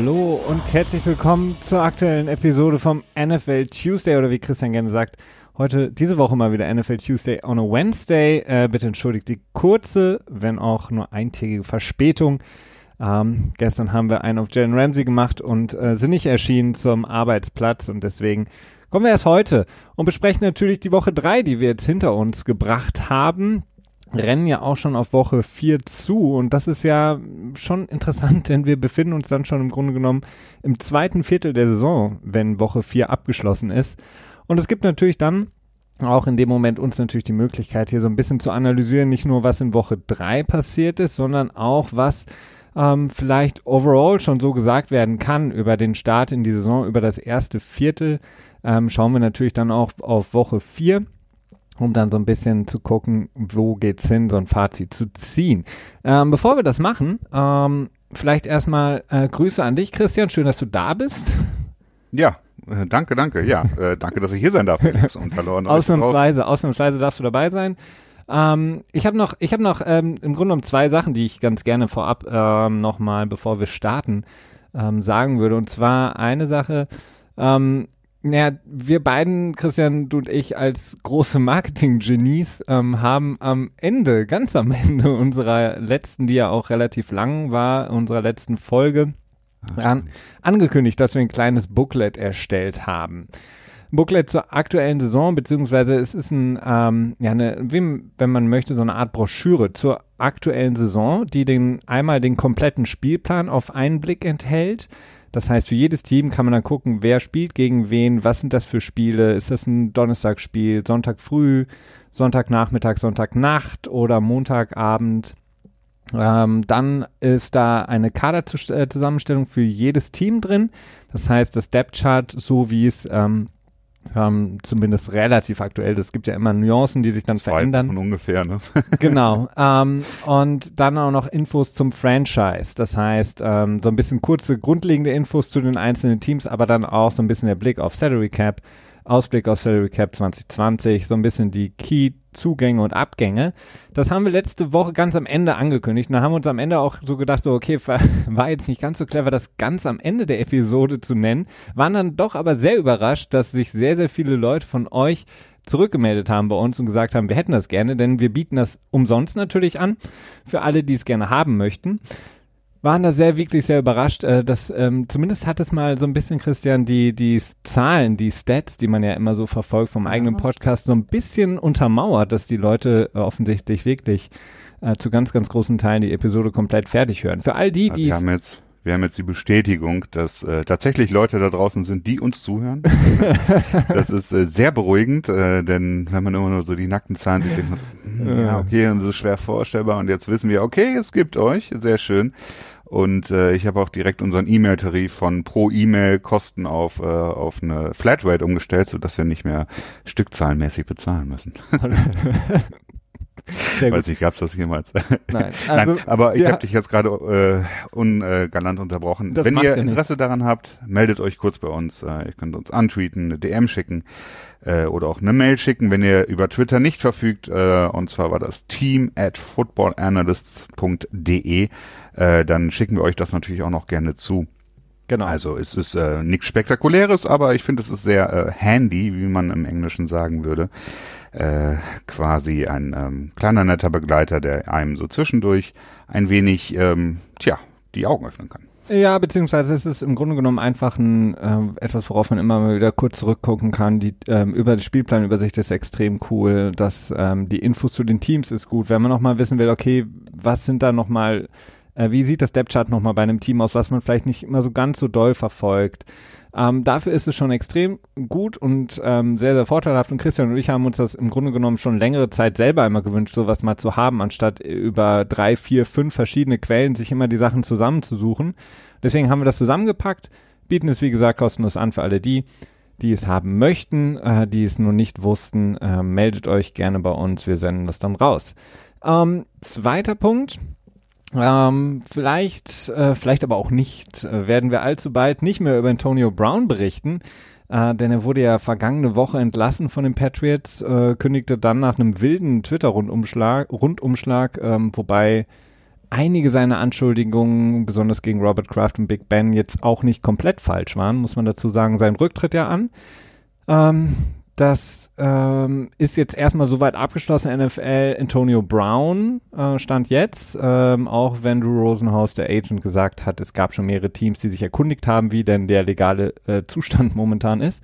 Hallo und herzlich willkommen zur aktuellen Episode vom NFL Tuesday oder wie Christian gerne sagt, heute diese Woche mal wieder NFL Tuesday on a Wednesday. Äh, bitte entschuldigt die kurze, wenn auch nur eintägige Verspätung. Ähm, gestern haben wir einen auf Jalen Ramsey gemacht und äh, sind nicht erschienen zum Arbeitsplatz und deswegen kommen wir erst heute und besprechen natürlich die Woche drei, die wir jetzt hinter uns gebracht haben rennen ja auch schon auf Woche 4 zu und das ist ja schon interessant, denn wir befinden uns dann schon im Grunde genommen im zweiten Viertel der Saison, wenn Woche 4 abgeschlossen ist. Und es gibt natürlich dann auch in dem Moment uns natürlich die Möglichkeit, hier so ein bisschen zu analysieren, nicht nur was in Woche 3 passiert ist, sondern auch was ähm, vielleicht overall schon so gesagt werden kann über den Start in die Saison, über das erste Viertel. Ähm, schauen wir natürlich dann auch auf Woche 4 um dann so ein bisschen zu gucken, wo geht's hin, so ein Fazit zu ziehen. Ähm, bevor wir das machen, ähm, vielleicht erstmal äh, Grüße an dich, Christian. Schön, dass du da bist. Ja, äh, danke, danke. Ja, äh, danke, dass ich hier sein darf, Ausnahmsweise, ausnahmsweise darfst du dabei sein. Ähm, ich habe noch, ich habe noch ähm, im Grunde genommen zwei Sachen, die ich ganz gerne vorab ähm, nochmal, bevor wir starten, ähm, sagen würde. Und zwar eine Sache, ähm, naja, wir beiden, Christian, du und ich, als große Marketing-Genies ähm, haben am Ende, ganz am Ende unserer letzten, die ja auch relativ lang war, unserer letzten Folge, an, angekündigt, dass wir ein kleines Booklet erstellt haben. Booklet zur aktuellen Saison, beziehungsweise es ist ein, ähm, ja, eine, wie, wenn man möchte, so eine Art Broschüre zur aktuellen Saison, die den einmal den kompletten Spielplan auf einen Blick enthält das heißt, für jedes Team kann man dann gucken, wer spielt gegen wen, was sind das für Spiele, ist das ein Donnerstagsspiel, Sonntag früh, Sonntagnachmittag, Sonntagnacht oder Montagabend. Ähm, dann ist da eine Kaderzusammenstellung für jedes Team drin. Das heißt, das Depth Chart, so wie es ähm, ähm, zumindest relativ aktuell. Es gibt ja immer Nuancen, die sich dann Zwei verändern. ungefähr, ne? genau. Ähm, und dann auch noch Infos zum Franchise. Das heißt, ähm, so ein bisschen kurze, grundlegende Infos zu den einzelnen Teams, aber dann auch so ein bisschen der Blick auf Salary Cap Ausblick auf Salary Cap 2020, so ein bisschen die Key-Zugänge und Abgänge. Das haben wir letzte Woche ganz am Ende angekündigt. Und da haben wir uns am Ende auch so gedacht, so, okay, war jetzt nicht ganz so clever, das ganz am Ende der Episode zu nennen. Waren dann doch aber sehr überrascht, dass sich sehr, sehr viele Leute von euch zurückgemeldet haben bei uns und gesagt haben, wir hätten das gerne, denn wir bieten das umsonst natürlich an für alle, die es gerne haben möchten waren da sehr, wirklich sehr überrascht, äh, dass ähm, zumindest hat es mal so ein bisschen, Christian, die, die Zahlen, die Stats, die man ja immer so verfolgt vom eigenen Podcast, so ein bisschen untermauert, dass die Leute offensichtlich wirklich äh, zu ganz, ganz großen Teilen die Episode komplett fertig hören. Für all die, die wir haben jetzt wir haben jetzt die Bestätigung, dass äh, tatsächlich Leute da draußen sind, die uns zuhören. das ist äh, sehr beruhigend, äh, denn wenn man immer nur so die nackten Zahlen sieht, denkt man so, hm, ja, okay, und das ist schwer vorstellbar. Und jetzt wissen wir, okay, es gibt euch, sehr schön. Und äh, ich habe auch direkt unseren E-Mail-Tarif von pro E-Mail Kosten auf, äh, auf eine Flatrate umgestellt, sodass wir nicht mehr stückzahlenmäßig bezahlen müssen. Weiß nicht, gab's das jemals? Nein, also, Nein aber ich ja. habe dich jetzt gerade äh, ungalant unterbrochen. Das Wenn ihr Interesse nicht. daran habt, meldet euch kurz bei uns. Äh, ihr könnt uns antweeten, eine DM schicken äh, oder auch eine Mail schicken, wenn ihr über Twitter nicht verfügt. Äh, und zwar war das team at footballanalysts.de äh, dann schicken wir euch das natürlich auch noch gerne zu. Genau. Also es ist äh, nichts Spektakuläres, aber ich finde es ist sehr äh, handy, wie man im Englischen sagen würde. Äh, quasi ein ähm, kleiner netter Begleiter, der einem so zwischendurch ein wenig, ähm, tja, die Augen öffnen kann. Ja, beziehungsweise es ist im Grunde genommen einfach ein äh, etwas, worauf man immer mal wieder kurz zurückgucken kann. Die ähm, über die Spielplanübersicht ist extrem cool. dass ähm, die Infos zu den Teams ist gut. Wenn man noch mal wissen will, okay, was sind da noch mal äh, wie sieht das Depth-Chart nochmal bei einem Team aus, was man vielleicht nicht immer so ganz so doll verfolgt? Ähm, dafür ist es schon extrem gut und ähm, sehr, sehr vorteilhaft. Und Christian und ich haben uns das im Grunde genommen schon längere Zeit selber immer gewünscht, sowas mal zu haben, anstatt über drei, vier, fünf verschiedene Quellen sich immer die Sachen zusammenzusuchen. Deswegen haben wir das zusammengepackt, bieten es wie gesagt kostenlos an für alle die, die es haben möchten, äh, die es nur nicht wussten. Äh, meldet euch gerne bei uns, wir senden das dann raus. Ähm, zweiter Punkt, ähm, vielleicht, äh, vielleicht aber auch nicht, äh, werden wir allzu bald nicht mehr über Antonio Brown berichten, äh, denn er wurde ja vergangene Woche entlassen von den Patriots, äh, kündigte dann nach einem wilden Twitter-Rundumschlag, Rundumschlag, ähm, wobei einige seiner Anschuldigungen, besonders gegen Robert Kraft und Big Ben, jetzt auch nicht komplett falsch waren, muss man dazu sagen. Sein Rücktritt ja an. Ähm, das ähm, ist jetzt erstmal soweit abgeschlossen. NFL Antonio Brown äh, stand jetzt, ähm, auch wenn Drew Rosenhaus, der Agent, gesagt hat, es gab schon mehrere Teams, die sich erkundigt haben, wie denn der legale äh, Zustand momentan ist.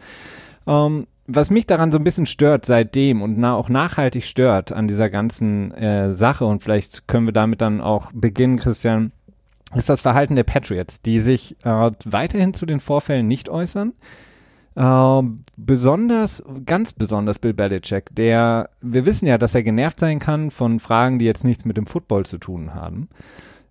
Ähm, was mich daran so ein bisschen stört seitdem und na auch nachhaltig stört an dieser ganzen äh, Sache und vielleicht können wir damit dann auch beginnen, Christian, ist das Verhalten der Patriots, die sich äh, weiterhin zu den Vorfällen nicht äußern. Äh, besonders, ganz besonders Bill Belichick, der, wir wissen ja, dass er genervt sein kann von Fragen, die jetzt nichts mit dem Football zu tun haben.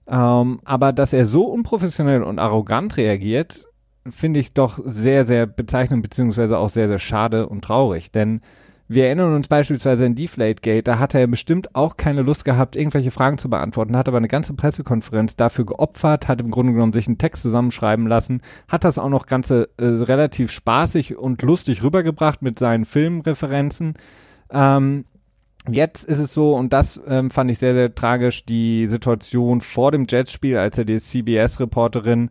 Ähm, aber dass er so unprofessionell und arrogant reagiert, finde ich doch sehr, sehr bezeichnend, beziehungsweise auch sehr, sehr schade und traurig. Denn wir erinnern uns beispielsweise an Deflategate, da hat er bestimmt auch keine Lust gehabt, irgendwelche Fragen zu beantworten, hat aber eine ganze Pressekonferenz dafür geopfert, hat im Grunde genommen sich einen Text zusammenschreiben lassen, hat das auch noch ganze äh, relativ spaßig und lustig rübergebracht mit seinen Filmreferenzen. Ähm, Jetzt ist es so, und das ähm, fand ich sehr, sehr tragisch, die Situation vor dem Jets-Spiel, als er die CBS-Reporterin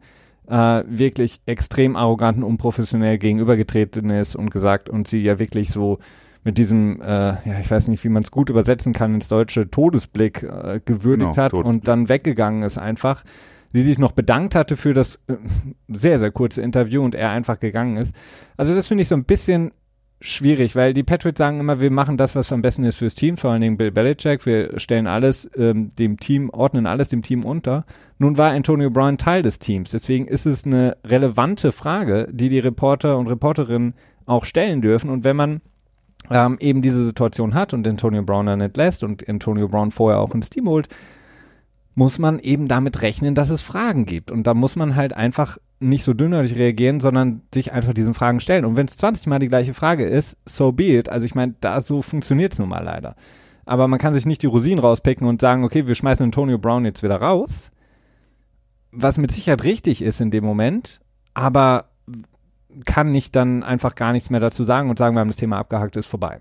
äh, wirklich extrem arrogant und unprofessionell gegenübergetreten ist und gesagt und sie ja wirklich so mit diesem, äh, ja, ich weiß nicht, wie man es gut übersetzen kann ins deutsche Todesblick äh, gewürdigt genau, hat Todesblick. und dann weggegangen ist einfach. Sie sich noch bedankt hatte für das äh, sehr, sehr kurze Interview und er einfach gegangen ist. Also das finde ich so ein bisschen schwierig, weil die Patriots sagen immer, wir machen das, was am besten ist fürs Team, vor allen Dingen Bill Belichick, wir stellen alles ähm, dem Team, ordnen alles dem Team unter. Nun war Antonio Brown Teil des Teams, deswegen ist es eine relevante Frage, die die Reporter und Reporterinnen auch stellen dürfen und wenn man ähm, eben diese Situation hat und Antonio Brown dann entlässt und Antonio Brown vorher auch ins Team holt, muss man eben damit rechnen, dass es Fragen gibt. Und da muss man halt einfach nicht so dünnhäutig reagieren, sondern sich einfach diesen Fragen stellen. Und wenn es 20 Mal die gleiche Frage ist, so be it. Also ich meine, da so funktioniert es nun mal leider. Aber man kann sich nicht die Rosinen rauspicken und sagen, okay, wir schmeißen Antonio Brown jetzt wieder raus. Was mit Sicherheit richtig ist in dem Moment, aber kann nicht dann einfach gar nichts mehr dazu sagen und sagen, wir haben das Thema abgehakt, ist vorbei.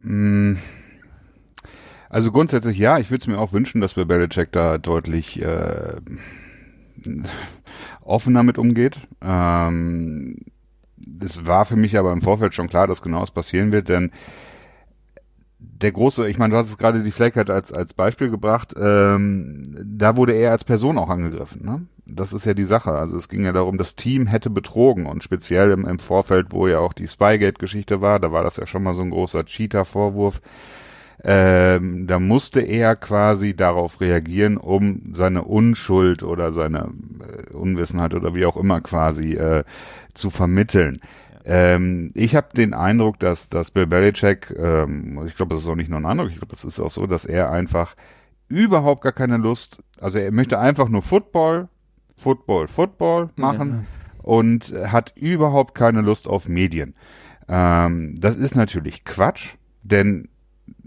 Mm. Also grundsätzlich ja, ich würde es mir auch wünschen, dass wir Belichick da deutlich äh, offener mit umgeht. Ähm, es war für mich aber im Vorfeld schon klar, dass genau das passieren wird, denn der große, ich meine, du hast es gerade die Fleckheit als, als Beispiel gebracht, ähm, da wurde er als Person auch angegriffen. Ne? Das ist ja die Sache. Also es ging ja darum, das Team hätte betrogen und speziell im, im Vorfeld, wo ja auch die Spygate-Geschichte war, da war das ja schon mal so ein großer Cheater-Vorwurf. Ähm, da musste er quasi darauf reagieren, um seine Unschuld oder seine äh, Unwissenheit oder wie auch immer quasi äh, zu vermitteln. Ähm, ich habe den Eindruck, dass, dass Bill Belichick, ähm, ich glaube, das ist auch nicht nur ein Eindruck, ich glaube, das ist auch so, dass er einfach überhaupt gar keine Lust, also er möchte einfach nur Football, Football, Football machen ja. und hat überhaupt keine Lust auf Medien. Ähm, das ist natürlich Quatsch, denn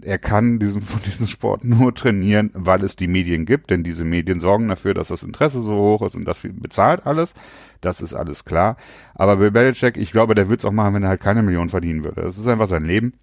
er kann diesen, diesen Sport nur trainieren, weil es die Medien gibt, denn diese Medien sorgen dafür, dass das Interesse so hoch ist und das bezahlt alles. Das ist alles klar. Aber Bill Belichick, ich glaube, der würde es auch machen, wenn er halt keine Million verdienen würde. Das ist einfach sein Leben.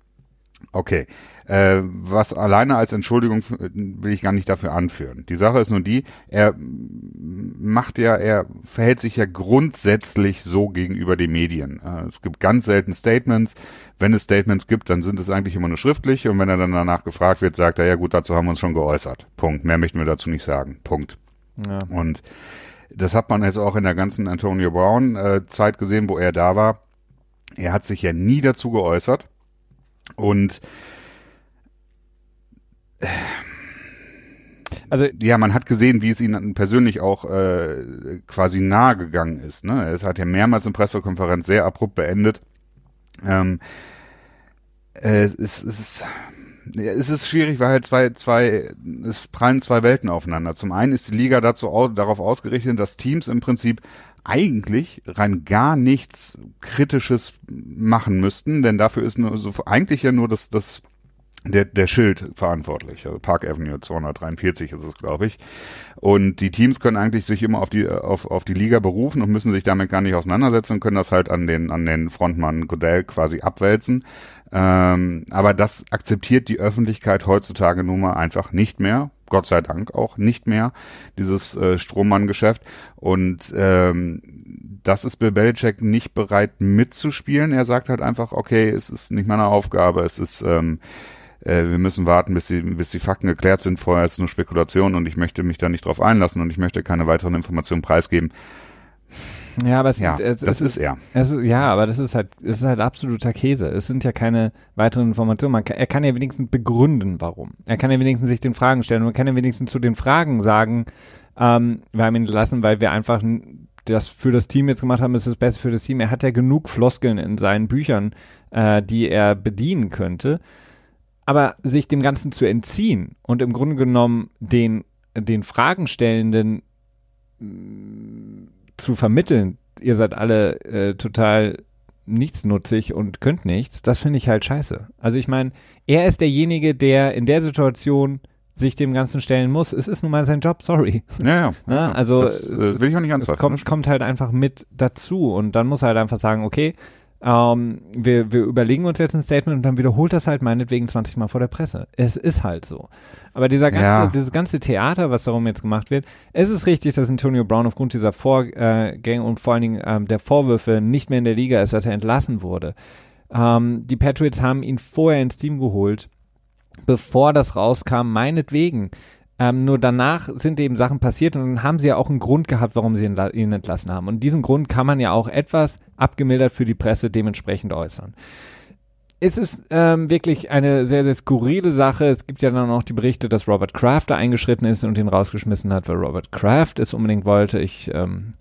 Okay. Äh, was alleine als Entschuldigung will ich gar nicht dafür anführen. Die Sache ist nur die, er macht ja, er verhält sich ja grundsätzlich so gegenüber den Medien. Äh, es gibt ganz selten Statements. Wenn es Statements gibt, dann sind es eigentlich immer nur schriftlich und wenn er dann danach gefragt wird, sagt er, ja gut, dazu haben wir uns schon geäußert. Punkt. Mehr möchten wir dazu nicht sagen. Punkt. Ja. Und das hat man jetzt auch in der ganzen Antonio Brown äh, Zeit gesehen, wo er da war. Er hat sich ja nie dazu geäußert und also ja, man hat gesehen, wie es ihnen persönlich auch äh, quasi nahe gegangen ist. Ne? Es hat ja mehrmals in Pressekonferenz sehr abrupt beendet. Ähm, äh, es, es ist es ist schwierig, weil halt zwei, zwei, es prallen zwei Welten aufeinander. Zum einen ist die Liga dazu aus, darauf ausgerichtet, dass Teams im Prinzip eigentlich rein gar nichts Kritisches machen müssten, denn dafür ist nur so eigentlich ja nur das, das der, der Schild verantwortlich. Also Park Avenue 243 ist es, glaube ich. Und die Teams können eigentlich sich immer auf die, auf, auf die Liga berufen und müssen sich damit gar nicht auseinandersetzen und können das halt an den, an den Frontmann Godell quasi abwälzen. Ähm, aber das akzeptiert die Öffentlichkeit heutzutage nun mal einfach nicht mehr. Gott sei Dank auch nicht mehr, dieses äh, Strohmann-Geschäft. Und ähm, das ist Bill Belichick nicht bereit mitzuspielen. Er sagt halt einfach, okay, es ist nicht meine Aufgabe, es ist ähm, äh, wir müssen warten, bis die, bis die Fakten geklärt sind. Vorher ist es nur Spekulation und ich möchte mich da nicht drauf einlassen und ich möchte keine weiteren Informationen preisgeben. Ja, aber es, Ja, es, das es ist er. Es, ja, aber das ist halt, es ist halt absoluter Käse. Es sind ja keine weiteren Informationen. Kann, er kann ja wenigstens begründen, warum. Er kann ja wenigstens sich den Fragen stellen und man kann ja wenigstens zu den Fragen sagen, ähm, wir haben ihn entlassen, weil wir einfach das für das Team jetzt gemacht haben, ist das Beste für das Team. Er hat ja genug Floskeln in seinen Büchern, äh, die er bedienen könnte. Aber sich dem Ganzen zu entziehen und im Grunde genommen den, den Fragenstellenden mh, zu vermitteln, ihr seid alle äh, total nichtsnutzig und könnt nichts, das finde ich halt scheiße. Also ich meine, er ist derjenige, der in der Situation sich dem Ganzen stellen muss. Es ist nun mal sein Job, sorry. Ja, ja. Na, also das es- äh, will ich auch nicht Es anzweifeln. kommt, kommt halt einfach mit dazu und dann muss er halt einfach sagen, okay, ähm, wir, wir überlegen uns jetzt ein Statement und dann wiederholt das halt meinetwegen 20 Mal vor der Presse. Es ist halt so. Aber dieser ganze, Ja. dieses ganze Theater, was darum jetzt gemacht wird, es ist richtig, dass Antonio Brown aufgrund dieser Vorgänge und vor allen Dingen ähm, der Vorwürfe nicht mehr in der Liga ist, dass er entlassen wurde. Ähm, die Patriots haben ihn vorher ins Team geholt, bevor das rauskam, meinetwegen. Ähm, nur danach sind eben Sachen passiert und dann haben sie ja auch einen Grund gehabt, warum sie ihn, la- ihn entlassen haben. Und diesen Grund kann man ja auch etwas abgemildert für die Presse dementsprechend äußern. Es ist ähm, wirklich eine sehr, sehr skurrile Sache. Es gibt ja dann auch die Berichte, dass Robert Kraft da eingeschritten ist und ihn rausgeschmissen hat, weil Robert Kraft es unbedingt wollte. Ich, ähm,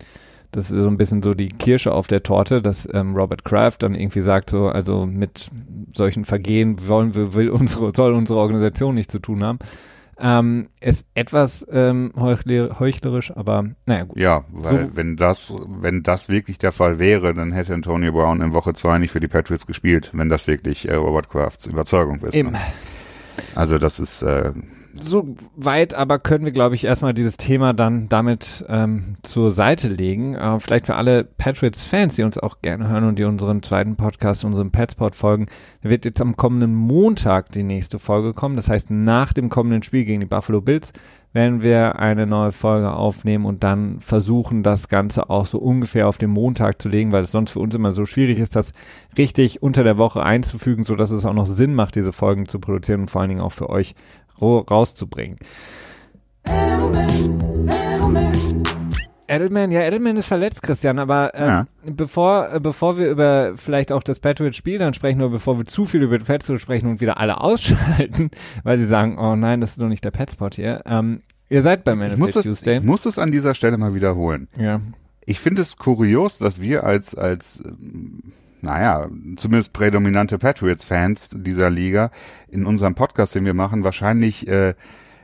das ist so ein bisschen so die Kirsche auf der Torte, dass ähm, Robert Kraft dann irgendwie sagt, so, also mit solchen Vergehen wollen wir, will unsere, soll unsere Organisation nichts zu tun haben. Ähm, ist etwas ähm, heuchler, heuchlerisch, aber naja, gut. Ja, weil So- wenn das, wenn das wirklich der Fall wäre, dann hätte Antonio Brown in Woche zwei nicht für die Patriots gespielt, wenn das wirklich äh, Robert Crafts Überzeugung ist. Eben. Ne? Also das ist äh, So weit aber können wir, glaube ich, erstmal dieses Thema dann damit ähm, zur Seite legen. Äh, vielleicht für alle Patriots-Fans, die uns auch gerne hören und die unseren zweiten Podcast, unseren Petspot folgen, wird jetzt am kommenden Montag die nächste Folge kommen. Das heißt, nach dem kommenden Spiel gegen die Buffalo Bills werden wir eine neue Folge aufnehmen und dann versuchen, das Ganze auch so ungefähr auf den Montag zu legen, weil es sonst für uns immer so schwierig ist, das richtig unter der Woche einzufügen, so dass es auch noch Sinn macht, diese Folgen zu produzieren und vor allen Dingen auch für euch rauszubringen. Edelman, ja, Edelman ist verletzt, Christian, aber äh, Ja. bevor, äh, bevor wir über vielleicht auch das Patriots-Spiel dann sprechen oder bevor wir zu viel über die Patriots sprechen und wieder alle ausschalten, weil sie sagen, oh nein, das ist doch nicht der Petspot hier. Ähm, ihr seid NFL muss, das, Tuesday. ich muss es an dieser Stelle mal wiederholen. ja. Ich finde es kurios, dass wir als, als, ähm, naja, zumindest prädominante Patriots-Fans dieser Liga in unserem Podcast, den wir machen, wahrscheinlich äh,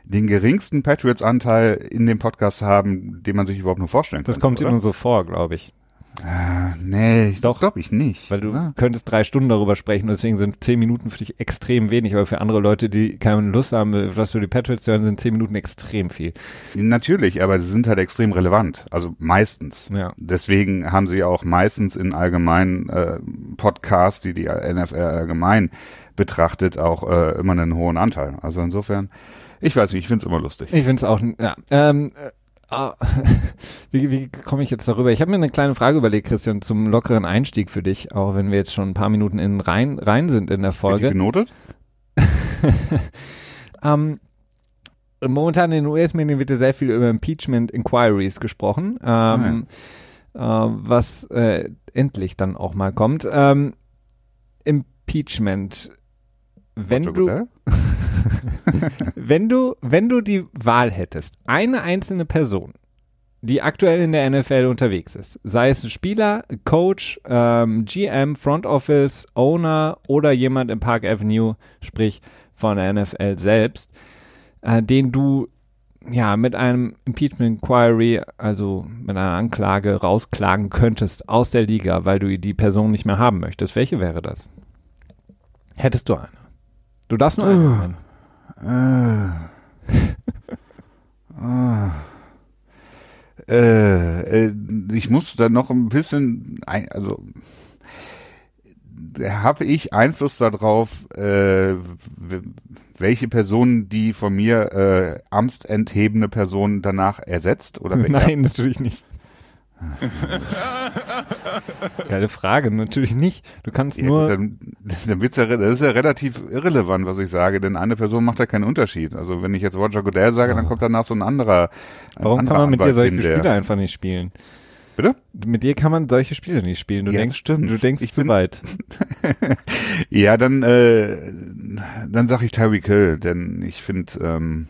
den geringsten Patriots-Anteil in dem Podcast haben, den man sich überhaupt nur vorstellen Das könnte, kommt oder? nur so vor, glaube ich. Äh, nee, ich Doch. glaube ich nicht. Weil du oder? könntest drei Stunden darüber sprechen und deswegen sind zehn Minuten für dich extrem wenig, aber für andere Leute, die keine Lust haben, was für die Patriots zu hören, sind zehn Minuten extrem viel. Natürlich, aber sie sind halt extrem relevant. Also meistens. Ja. Deswegen haben sie auch meistens in allgemeinen äh, Podcasts, die die NFL allgemein betrachtet, auch äh, immer einen hohen Anteil. Also insofern, ich weiß nicht, ich finde es immer lustig. Ich finde es auch, ja. Ähm, äh, ah, wie wie komme ich jetzt darüber? Ich habe mir eine kleine Frage überlegt, Christian, zum lockeren Einstieg für dich, auch wenn wir jetzt schon ein paar Minuten in rein, rein sind in der Folge. Genotet? Ähm, momentan in den US-Medien wird ja sehr viel über Impeachment Inquiries gesprochen, ähm, äh, was äh, endlich dann auch mal kommt. Ähm, Impeachment. Wenn Roger du? wenn du, wenn du die Wahl hättest, eine einzelne Person, die aktuell in der NFL unterwegs ist, sei es ein Spieler, Coach, ähm, GM, Front Office, Owner oder jemand im Park Avenue, sprich von der NFL selbst, äh, den du ja mit einem Impeachment Inquiry, also mit einer Anklage rausklagen könntest aus der Liga, weil du die Person nicht mehr haben möchtest. Welche wäre das? Hättest du eine? Du darfst nur eine. Äh. Äh, äh, ich muss da noch ein bisschen, ein, also habe ich Einfluss darauf, äh, welche Person die von mir äh, amtsenthebende Person danach ersetzt? Oder Nein, natürlich nicht. Geile Frage, natürlich nicht. Du kannst Ja, nur. Dann, das, dann wird's ja, das ist ja relativ irrelevant, was ich sage, denn eine Person macht ja keinen Unterschied. Also wenn ich jetzt Roger Goodell sage, dann kommt danach so ein anderer. Ein Warum kann anderer man mit dir Anwalt solche hin, der- Spiele einfach nicht spielen? Bitte? Mit dir kann man solche Spiele nicht spielen. Du Ja, denkst, stimmt. du denkst Ich zu bin- weit. Ja, dann, äh, dann sag ich Tyreek Hill, denn ich finde, ähm,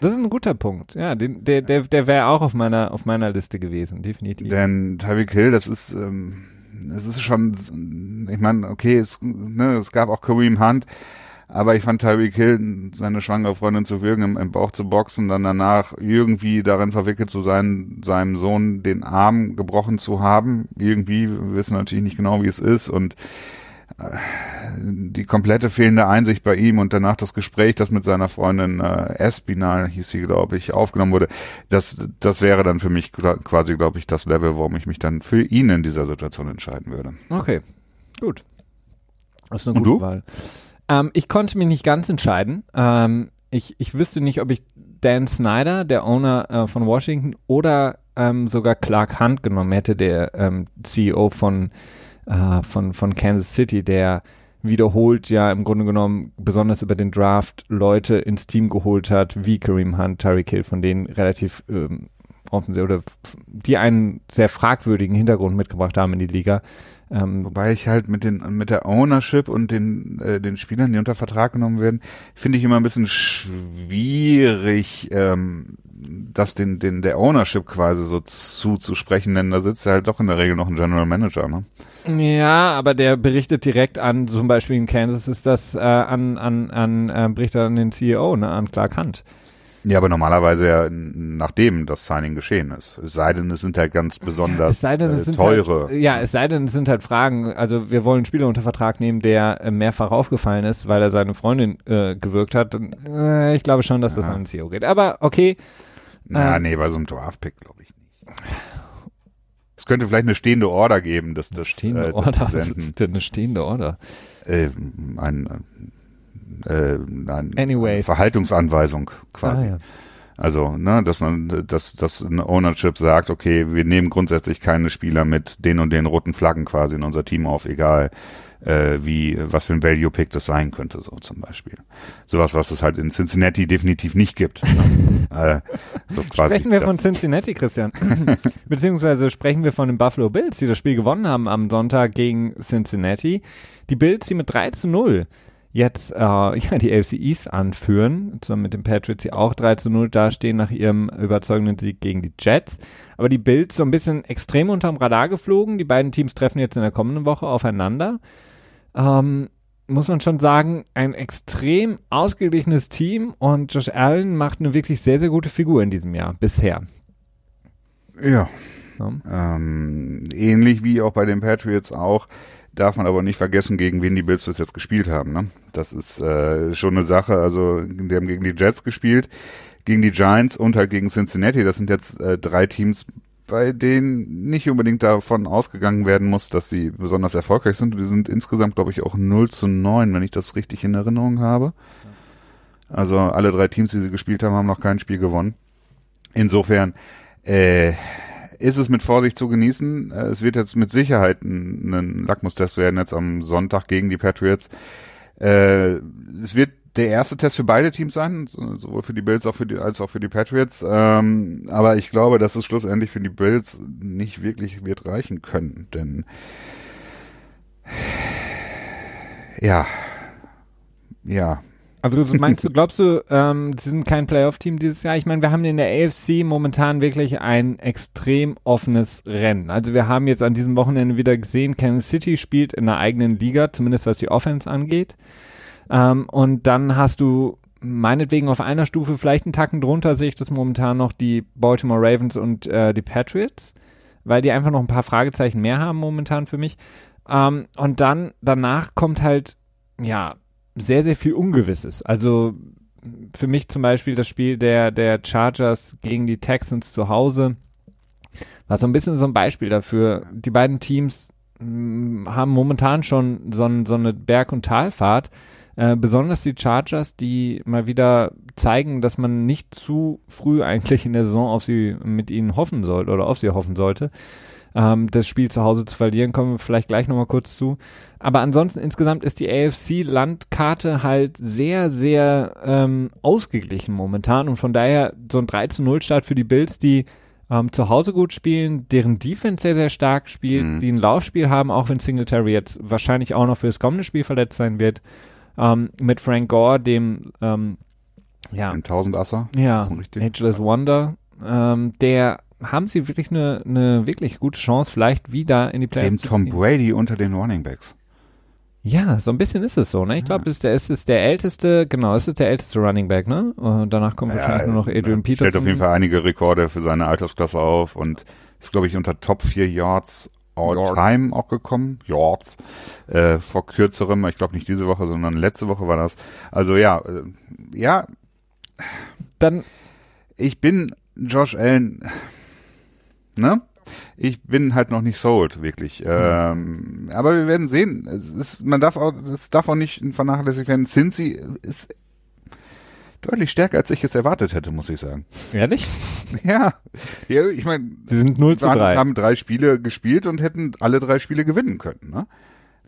Das ist ein guter Punkt. Ja, den, der, der, der wäre auch auf meiner, auf meiner Liste gewesen, definitiv. denn Tyreek Hill, das ist, ähm, es ist schon, ich meine, okay, es, ne, es gab auch Kareem Hunt, aber ich fand Tyreek Hill, seine schwangere Freundin zu würgen, im, im Bauch zu boxen, dann danach irgendwie darin verwickelt zu sein, seinem Sohn den Arm gebrochen zu haben. Irgendwie, wir wissen natürlich nicht genau, wie es ist und die komplette fehlende Einsicht bei ihm und danach das Gespräch, das mit seiner Freundin äh, Espinal, hieß sie, glaube ich, aufgenommen wurde, das, das wäre dann für mich quasi, glaube ich, das Level, warum ich mich dann für ihn in dieser Situation entscheiden würde. Okay, gut. Das ist eine Und gute du? Wahl. Ähm, ich konnte mich nicht ganz entscheiden. Ähm, ich, ich wüsste nicht, ob ich Dan Snyder, der Owner äh, von Washington, oder ähm, sogar Clark Hunt genommen hätte, der ähm, CEO von, äh, von, von Kansas City, der wiederholt ja im Grunde genommen besonders über den Draft Leute ins Team geholt hat, wie Kareem Hunt, Tyreek Hill, von denen relativ ähm, oder die einen sehr fragwürdigen Hintergrund mitgebracht haben in die Liga. Ähm, Wobei ich halt mit den mit der Ownership und den äh, den Spielern, die unter Vertrag genommen werden, finde ich immer ein bisschen schwierig, ähm, das den den der Ownership quasi so zuzusprechen, denn da sitzt ja halt doch in der Regel noch ein General Manager, ne? Ja, aber der berichtet direkt an, zum Beispiel in Kansas ist das äh, an, an, an äh, berichtet an den CEO, ne, an Clark Hunt. Ja, aber normalerweise ja nachdem das Signing geschehen ist. Es sei denn, es sind halt ganz besonders es sei denn, es äh, teure. Halt, ja, es sei denn, es sind halt Fragen. Also wir wollen einen Spieler unter Vertrag nehmen, der äh, mehrfach aufgefallen ist, weil er seine Freundin äh, gewirkt hat. Äh, ich glaube schon, dass das Ja. an den CEO geht. Aber okay, Na, ähm, nee, bei so einem Draft-Pick glaube ich nicht. Es könnte vielleicht eine stehende Order geben, dass das stehende äh, Order. Was ist denn eine stehende Order? äh, ein, äh, ein, Anyway. eine Verhaltungsanweisung quasi. Ah, ja. Also, ne, dass man, dass, dass eine Ownership sagt, okay, wir nehmen grundsätzlich keine Spieler mit den und den roten Flaggen quasi in unser Team auf, egal äh, wie, was für ein Value-Pick das sein könnte, so zum Beispiel. Sowas, was es halt in Cincinnati definitiv nicht gibt. Ne? äh, so Sprechen wir das- von Cincinnati, Christian. Beziehungsweise sprechen wir von den Buffalo Bills, die das Spiel gewonnen haben am Sonntag gegen Cincinnati. Die Bills, die mit 3 zu 0 jetzt äh, ja, die AFC East anführen, zusammen mit den Patriots, die auch 3 zu 0 dastehen nach ihrem überzeugenden Sieg gegen die Jets. Aber die Bills so ein bisschen extrem unterm Radar geflogen. Die beiden Teams treffen jetzt in der kommenden Woche aufeinander. Ähm, muss man schon sagen, ein extrem ausgeglichenes Team und Josh Allen macht eine wirklich sehr, sehr gute Figur in diesem Jahr bisher. Ja. Ja. Ähm, ähnlich wie auch bei den Patriots auch, darf man aber nicht vergessen, gegen wen die Bills bis jetzt gespielt haben. Ne? Das ist äh, schon eine Sache. Also die haben gegen die Jets gespielt, gegen die Giants und halt gegen Cincinnati. Das sind jetzt äh, drei Teams, bei denen nicht unbedingt davon ausgegangen werden muss, dass sie besonders erfolgreich sind. Die sind insgesamt, glaube ich, auch 0 zu 9, wenn ich das richtig in Erinnerung habe. Also alle drei Teams, die sie gespielt haben, haben noch kein Spiel gewonnen. Insofern äh, ist es mit Vorsicht zu genießen. Äh, Es wird jetzt mit Sicherheit ein, ein Lackmustest werden jetzt am Sonntag gegen die Patriots. Äh, es wird der erste Test für beide Teams sein, so- sowohl für die Bills auch für die, als auch für die Patriots. Ähm, aber ich glaube, dass es schlussendlich für die Bills nicht wirklich wird reichen können, denn ja, ja, Also du meinst du, glaubst du, ähm, sie sind kein Playoff-Team dieses Jahr? Ich meine, wir haben in der AFC momentan wirklich ein extrem offenes Rennen. Also wir haben jetzt an diesem Wochenende wieder gesehen, Kansas City spielt in einer eigenen Liga, zumindest was die Offense angeht. Ähm, und dann hast du meinetwegen auf einer Stufe, vielleicht einen Tacken drunter, sehe ich das momentan noch, die Baltimore Ravens und äh, die Patriots, weil die einfach noch ein paar Fragezeichen mehr haben momentan für mich. Ähm, und dann, danach kommt halt, ja, sehr, sehr viel Ungewisses. Also für mich zum Beispiel das Spiel der, der Chargers gegen die Texans zu Hause war so ein bisschen so ein Beispiel dafür. Die beiden Teams haben momentan schon so, so eine Berg- und Talfahrt. Äh, besonders die Chargers, die mal wieder zeigen, dass man nicht zu früh eigentlich in der Saison auf sie mit ihnen hoffen sollte oder auf sie hoffen sollte. Ähm, das Spiel zu Hause zu verlieren, kommen wir vielleicht gleich nochmal kurz zu. Aber ansonsten insgesamt ist die AFC-Landkarte halt sehr, sehr ähm, ausgeglichen momentan und von daher so ein 3 zu 0 Start für die Bills, die ähm, zu Hause gut spielen, deren Defense sehr, sehr stark spielt, mhm. die ein Laufspiel haben, auch wenn Singletary jetzt wahrscheinlich auch noch für das kommende Spiel verletzt sein wird. Ähm, mit Frank Gore, dem ähm, ja, ein Tausendasser. Ja, Ageless Wonder, ähm, der haben sie wirklich eine, eine wirklich gute Chance, vielleicht wieder in die Playoffs Dem Tom Brady unter den Running Backs. Ja, so ein bisschen ist es so, ne? Ich glaube, ja. es, ist, ist der älteste, genau, es ist der älteste Running Back, ne? Und danach kommt ja, wahrscheinlich nur noch Adrian Peterson. Stellt auf jeden Fall einige Rekorde für seine Altersklasse auf und ist, glaube ich, unter Top 4 Yards all Yards. time auch gekommen. Yards. Äh, vor kürzerem, ich glaube nicht diese Woche, sondern letzte Woche war das. Also ja, äh, ja. Dann. Ich bin Josh Allen, ne? ich bin halt noch nicht sold, wirklich. Mhm. Ähm, aber wir werden sehen. Es ist, man darf auch, es darf auch nicht vernachlässigt werden. Cincy ist deutlich stärker, als ich es erwartet hätte, muss ich sagen. Ehrlich? Ja. ja ich meine, sie sind 0 zu 3. haben drei Spiele gespielt und hätten alle drei Spiele gewinnen können, ne?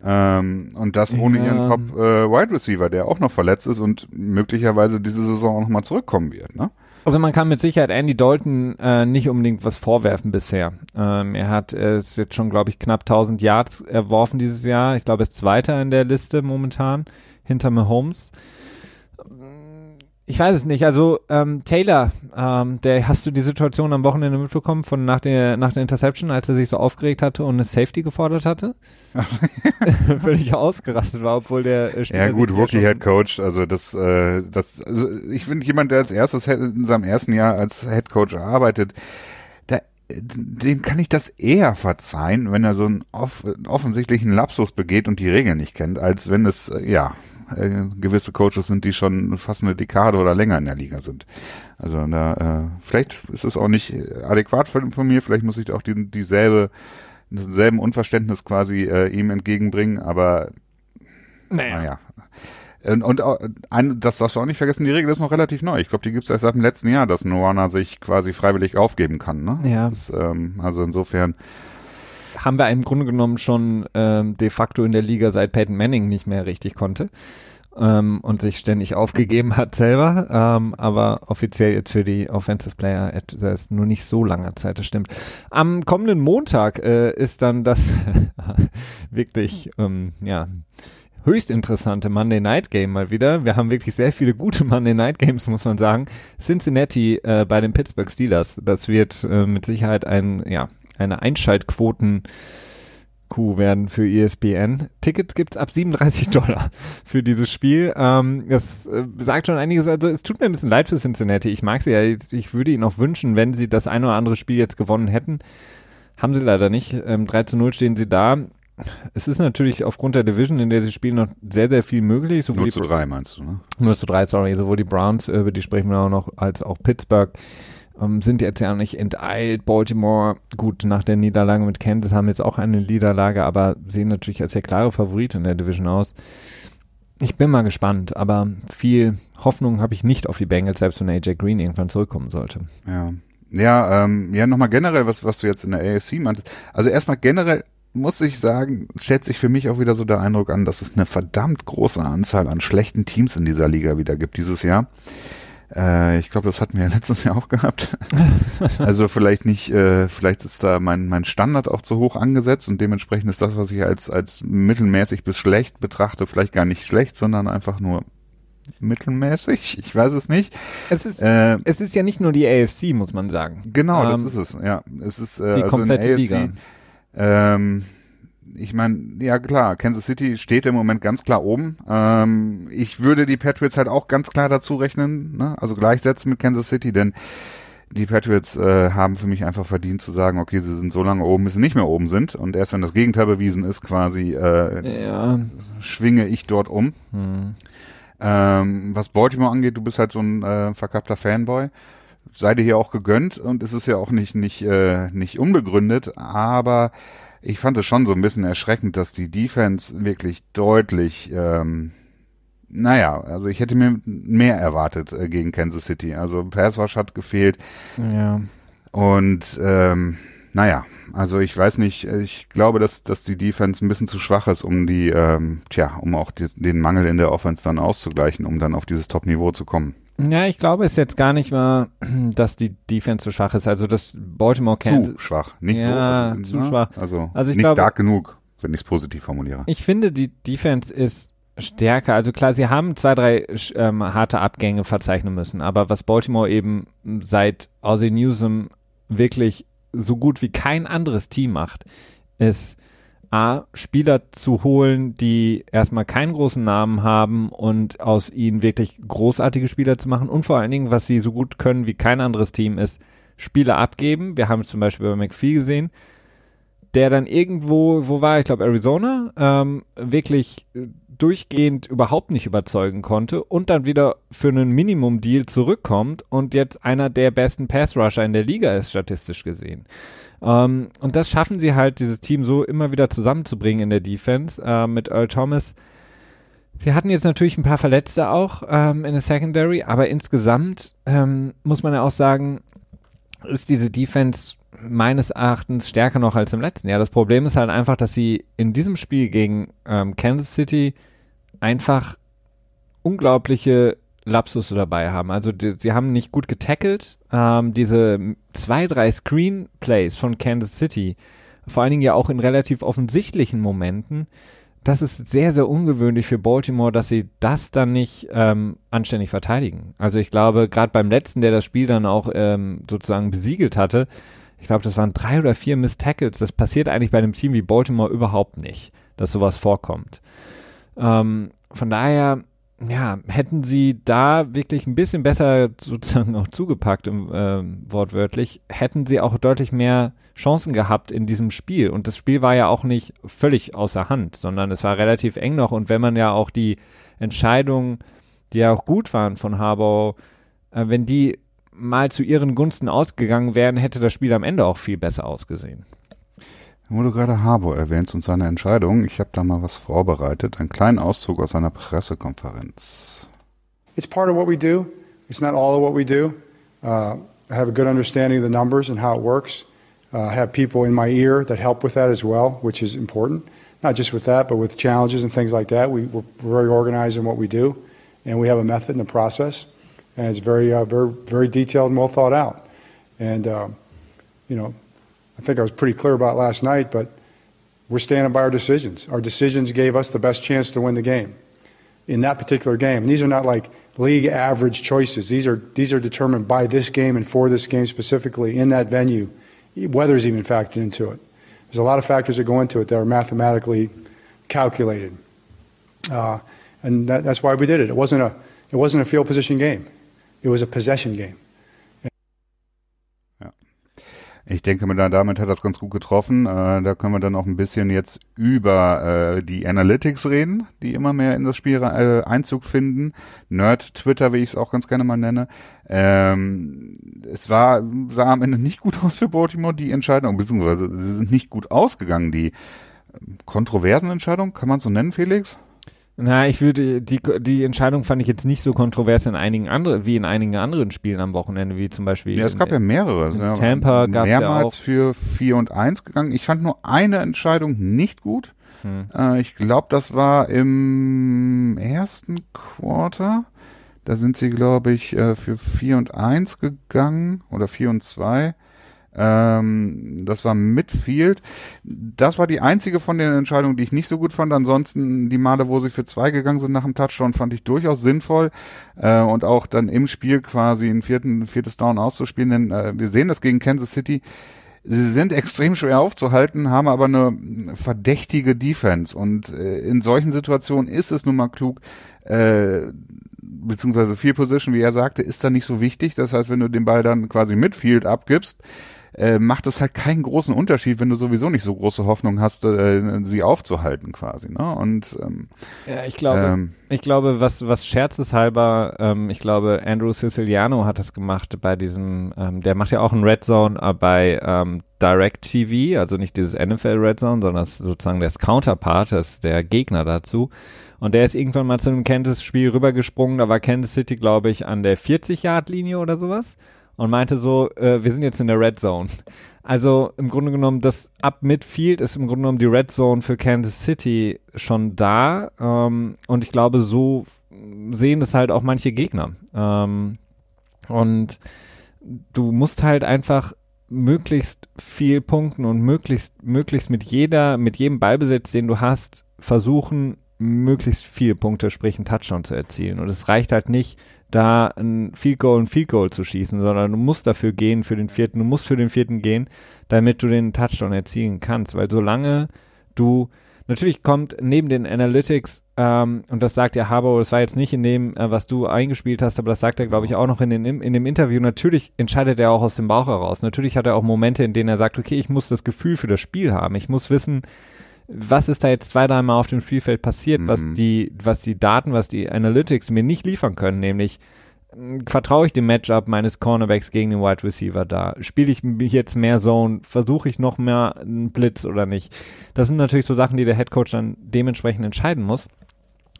Ähm, und das ohne ja. ihren Top äh, Wide Receiver, der auch noch verletzt ist und möglicherweise diese Saison auch nochmal zurückkommen wird, ne? Also man kann mit Sicherheit Andy Dalton äh, nicht unbedingt was vorwerfen bisher. Ähm, er hat äh, ist jetzt schon, glaube ich, knapp 1000 Yards erworfen dieses Jahr. Ich glaube, er ist Zweiter in der Liste momentan hinter Mahomes ich weiß es nicht. Also ähm, Taylor, ähm, der hast du die Situation am Wochenende mitbekommen von nach der nach der Interception, als er sich so aufgeregt hatte und eine Safety gefordert hatte, völlig ausgerastet war, obwohl der äh, Spieler ja gut Rookie Head Coach. Also das äh, das also ich finde jemand, der als erstes in seinem ersten Jahr als Head Coach arbeitet, dem kann ich das eher verzeihen, wenn er so einen off offensichtlichen Lapsus begeht und die Regeln nicht kennt, als wenn es äh, ja äh, gewisse Coaches sind, die schon fast eine Dekade oder länger in der Liga sind. Also da, äh, vielleicht ist es auch nicht adäquat von, von mir, vielleicht muss ich auch die, dieselbe, denselben Unverständnis quasi äh, ihm entgegenbringen, aber naja. naja. Und, und ein, das darfst du auch nicht vergessen, die Regel ist noch relativ neu. Ich glaube, die gibt es erst seit dem letzten Jahr, dass Noana sich quasi freiwillig aufgeben kann. Ne? Ja. Ist, ähm, also insofern haben wir im Grunde genommen schon ähm, de facto in der Liga seit Peyton Manning nicht mehr richtig konnte ähm, und sich ständig aufgegeben hat selber, ähm, aber offiziell jetzt für die Offensive Player ist nur nicht so lange Zeit, das stimmt. Am kommenden Montag äh, ist dann das wirklich, ähm, ja, höchst interessante Monday Night Game mal wieder. Wir haben wirklich sehr viele gute Monday Night Games, muss man sagen. Cincinnati äh, bei den Pittsburgh Steelers, das wird äh, mit Sicherheit ein, ja, eine Einschaltquoten Kuh werden für ESPN. Tickets gibt's ab 37 Dollar für dieses Spiel. Ähm, das äh, sagt schon einiges. Also es tut mir ein bisschen leid für Cincinnati. Ich mag sie ja. Ich würde ihnen auch wünschen, wenn sie das ein oder andere Spiel jetzt gewonnen hätten. Haben sie leider nicht. Ähm, 3 zu 0 stehen sie da. Es ist natürlich aufgrund der Division, in der sie spielen, noch sehr, sehr viel möglich. Sowohl 0 zu 3 meinst du, ne? 0 zu 3, sorry. Sowohl die Browns, über die sprechen wir auch noch, als auch Pittsburgh ähm, sind jetzt ja nicht enteilt. Baltimore, gut, nach der Niederlage mit Kansas haben jetzt auch eine Niederlage, aber sehen natürlich als der klare Favorit in der Division aus. Ich bin mal gespannt, aber viel Hoffnung habe ich nicht auf die Bengals, selbst wenn AJ Green irgendwann zurückkommen sollte. Ja. Ja, ähm, ja, nochmal generell, was, was du jetzt in der AFC meintest. Also erstmal generell muss ich sagen, stellt sich für mich auch wieder so der Eindruck an, dass es eine verdammt große Anzahl an schlechten Teams in dieser Liga wieder gibt dieses Jahr. Äh, ich glaube, das hatten wir ja letztes Jahr auch gehabt. also vielleicht nicht, äh, vielleicht ist da mein, mein Standard auch zu hoch angesetzt und dementsprechend ist das, was ich als, als mittelmäßig bis schlecht betrachte, vielleicht gar nicht schlecht, sondern einfach nur mittelmäßig. Ich weiß es nicht. Es ist, äh, es ist ja nicht nur die AFC, muss man sagen. Genau, ähm, das ist es. Ja, es ist äh, die also komplette AFC, Liga. Ähm, ich meine, ja klar, Kansas City steht im Moment ganz klar oben. Ähm, ich würde die Patriots halt auch ganz klar dazu rechnen, ne? also gleichsetzen mit Kansas City, denn die Patriots äh, haben für mich einfach verdient zu sagen, okay, sie sind so lange oben, bis sie nicht mehr oben sind. Und erst wenn das Gegenteil bewiesen ist, quasi äh, ja. schwinge ich dort um. Hm. Ähm, was Baltimore angeht, du bist halt so ein äh, verkappter Fanboy. Sei dir hier auch gegönnt und es ist ja auch nicht nicht äh, nicht unbegründet, aber ich fand es schon so ein bisschen erschreckend, dass die Defense wirklich deutlich, ähm, naja, also ich hätte mir mehr erwartet äh, gegen Kansas City. Also Pass Rush hat gefehlt. Ja. Und ähm, naja, also ich weiß nicht, ich glaube, dass, dass die Defense ein bisschen zu schwach ist, um die, ähm, tja, um auch die, den Mangel in der Offense dann auszugleichen, um dann auf dieses Top-Niveau zu kommen. Ja, ich glaube es jetzt gar nicht mal, dass die Defense zu schwach ist. Also das Baltimore Kansas. Zu schwach, nicht ja, so. Also, zu na, schwach. Also, also nicht glaube, stark genug, wenn ich es positiv formuliere. Ich finde, die Defense ist stärker. Also klar, sie haben zwei, drei ähm, harte Abgänge verzeichnen müssen. Aber was Baltimore eben seit Ozzy Newsom wirklich so gut wie kein anderes Team macht, ist A, Spieler zu holen, die erstmal keinen großen Namen haben und aus ihnen wirklich großartige Spieler zu machen und vor allen Dingen, was sie so gut können wie kein anderes Team ist, Spieler abgeben. Wir haben es zum Beispiel bei McPhee gesehen, der dann irgendwo, wo war ich glaube Arizona, ähm, wirklich durchgehend überhaupt nicht überzeugen konnte und dann wieder für einen Minimum-Deal zurückkommt und jetzt einer der besten Pass-Rusher in der Liga ist, statistisch gesehen. Ähm, und das schaffen sie halt, dieses Team so immer wieder zusammenzubringen in der Defense äh, mit Earl Thomas. Sie hatten jetzt natürlich ein paar Verletzte auch ähm, in der Secondary, aber insgesamt ähm, muss man ja auch sagen, ist diese Defense meines Erachtens stärker noch als im letzten Jahr. Das Problem ist halt einfach, dass sie in diesem Spiel gegen ähm, Kansas City einfach unglaubliche Lapsus dabei haben. Also die, sie haben nicht gut getackelt. Ähm, diese zwei, drei Screenplays von Kansas City, vor allen Dingen ja auch in relativ offensichtlichen Momenten, das ist sehr, sehr ungewöhnlich für Baltimore, dass sie das dann nicht ähm, anständig verteidigen. Also ich glaube, gerade beim letzten, der das Spiel dann auch ähm, sozusagen besiegelt hatte, ich glaube, das waren drei oder vier Miss Tackles. Das passiert eigentlich bei einem Team wie Baltimore überhaupt nicht, dass sowas vorkommt. Ähm, von daher, ja, hätten sie da wirklich ein bisschen besser sozusagen auch zugepackt, im, äh, wortwörtlich, hätten sie auch deutlich mehr Chancen gehabt in diesem Spiel. Und das Spiel war ja auch nicht völlig außer Hand, sondern es war relativ eng noch. Und wenn man ja auch die Entscheidungen, die ja auch gut waren von Harbaugh, äh, wenn die mal zu ihren Gunsten ausgegangen wären, hätte das Spiel am Ende auch viel besser ausgesehen. Wo du gerade erwähnst und seine Entscheidung, ich habe da mal was vorbereitet, einen kleinen Auszug aus seiner Pressekonferenz. It's part of what we do. It's not all of what we do. Uh, I have a good understanding of the numbers and how it works. Uh, I have people in my ear that help with that as well, which is important. Not just with that, but with challenges and things like that. We, we're very organized in what we do, and we have a method and a process, and it's very, uh, very, very detailed and well thought out. And uh, you know, I think I was pretty clear about last night, but we're standing by our decisions. Our decisions gave us the best chance to win the game in that particular game. And these are not like league average choices. These are these are determined by this game and for this game specifically in that venue. Weather's even factored into it. There's a lot of factors that go into it that are mathematically calculated, uh, and that, that's why we did it. It wasn't a it wasn't a field position game. It was a possession game. Ich denke mal, damit hat das ganz gut getroffen. Äh, da können wir dann auch ein bisschen jetzt über äh, die Analytics reden, die immer mehr in das Spiel äh, Einzug finden. Nerd Twitter, wie ich es auch ganz gerne mal nenne. Ähm, es war sah am Ende nicht gut aus für Baltimore die Entscheidung, beziehungsweise sie sind nicht gut ausgegangen. Die kontroversen Entscheidungen, kann man so nennen, Felix? Na, ich würde, die, die Entscheidung fand ich jetzt nicht so kontrovers in einigen anderen, wie in einigen anderen Spielen am Wochenende, wie zum Beispiel. Ja, es gab in, ja mehrere. Ja, Tampa gab mehrmals ja für 4 und 1 gegangen. Ich fand nur eine Entscheidung nicht gut. Hm. Äh, ich glaube, das war im ersten Quarter. Da sind sie, glaube ich, äh, für 4 und 1 gegangen oder 4 und 2. Ähm, das war Midfield. Das war die einzige von den Entscheidungen, die ich nicht so gut fand. Ansonsten die Male, wo sie für zwei gegangen sind nach dem Touchdown, fand ich durchaus sinnvoll. Äh, und auch dann im Spiel quasi ein vierten, viertes Down auszuspielen. Denn äh, wir sehen das gegen Kansas City. Sie sind extrem schwer aufzuhalten, haben aber eine verdächtige Defense. Und äh, in solchen Situationen ist es nun mal klug, äh, beziehungsweise Field Position, wie er sagte, ist da nicht so wichtig. Das heißt, wenn du den Ball dann quasi Midfield abgibst, äh, macht es halt keinen großen Unterschied, wenn du sowieso nicht so große Hoffnung hast, äh, sie aufzuhalten quasi. Ne? Und ähm, ja, ich glaube, ähm, ich glaube, was was scherzeshalber, ähm, ich glaube, Andrew Siciliano hat das gemacht bei diesem, ähm, der macht ja auch ein Red Zone äh, bei ähm, Direct TV, also nicht dieses NFL Red Zone, sondern das sozusagen das Counterpart, das ist der Gegner dazu. Und der ist irgendwann mal zu einem Kansas-Spiel rübergesprungen, da war Kansas City, glaube ich, an der 40-Yard-Linie oder sowas und meinte so, äh, wir sind jetzt in der Red Zone. Also im Grunde genommen, das ab Midfield ist im Grunde genommen die Red Zone für Kansas City schon da. Ähm, und ich glaube, so sehen es halt auch manche Gegner. Ähm, und du musst halt einfach möglichst viel punkten und möglichst, möglichst mit jeder, mit jedem Ballbesitz, den du hast, versuchen, möglichst viele Punkte, sprich einen Touchdown zu erzielen. Und es reicht halt nicht, da ein Field Goal, ein Field Goal zu schießen, sondern du musst dafür gehen für den vierten, du musst für den vierten gehen, damit du den Touchdown erzielen kannst, weil solange du Natürlich kommt neben den Analytics, ähm, und das sagt ja Harbour, das war jetzt nicht in dem, äh, was du eingespielt hast, aber das sagt er, glaube ich, auch noch in, den, in dem Interview. Natürlich entscheidet er auch aus dem Bauch heraus. Natürlich hat er auch Momente, in denen er sagt, okay, ich muss das Gefühl für das Spiel haben. Ich muss wissen, was ist da jetzt zwei, dreimal auf dem Spielfeld passiert, mhm. was die, was die Daten, was die Analytics mir nicht liefern können, nämlich hm, vertraue ich dem Matchup meines Cornerbacks gegen den Wide Receiver da? Spiele ich jetzt mehr Zone? Versuche ich noch mehr einen Blitz oder nicht? Das sind natürlich so Sachen, die der Head Coach dann dementsprechend entscheiden muss.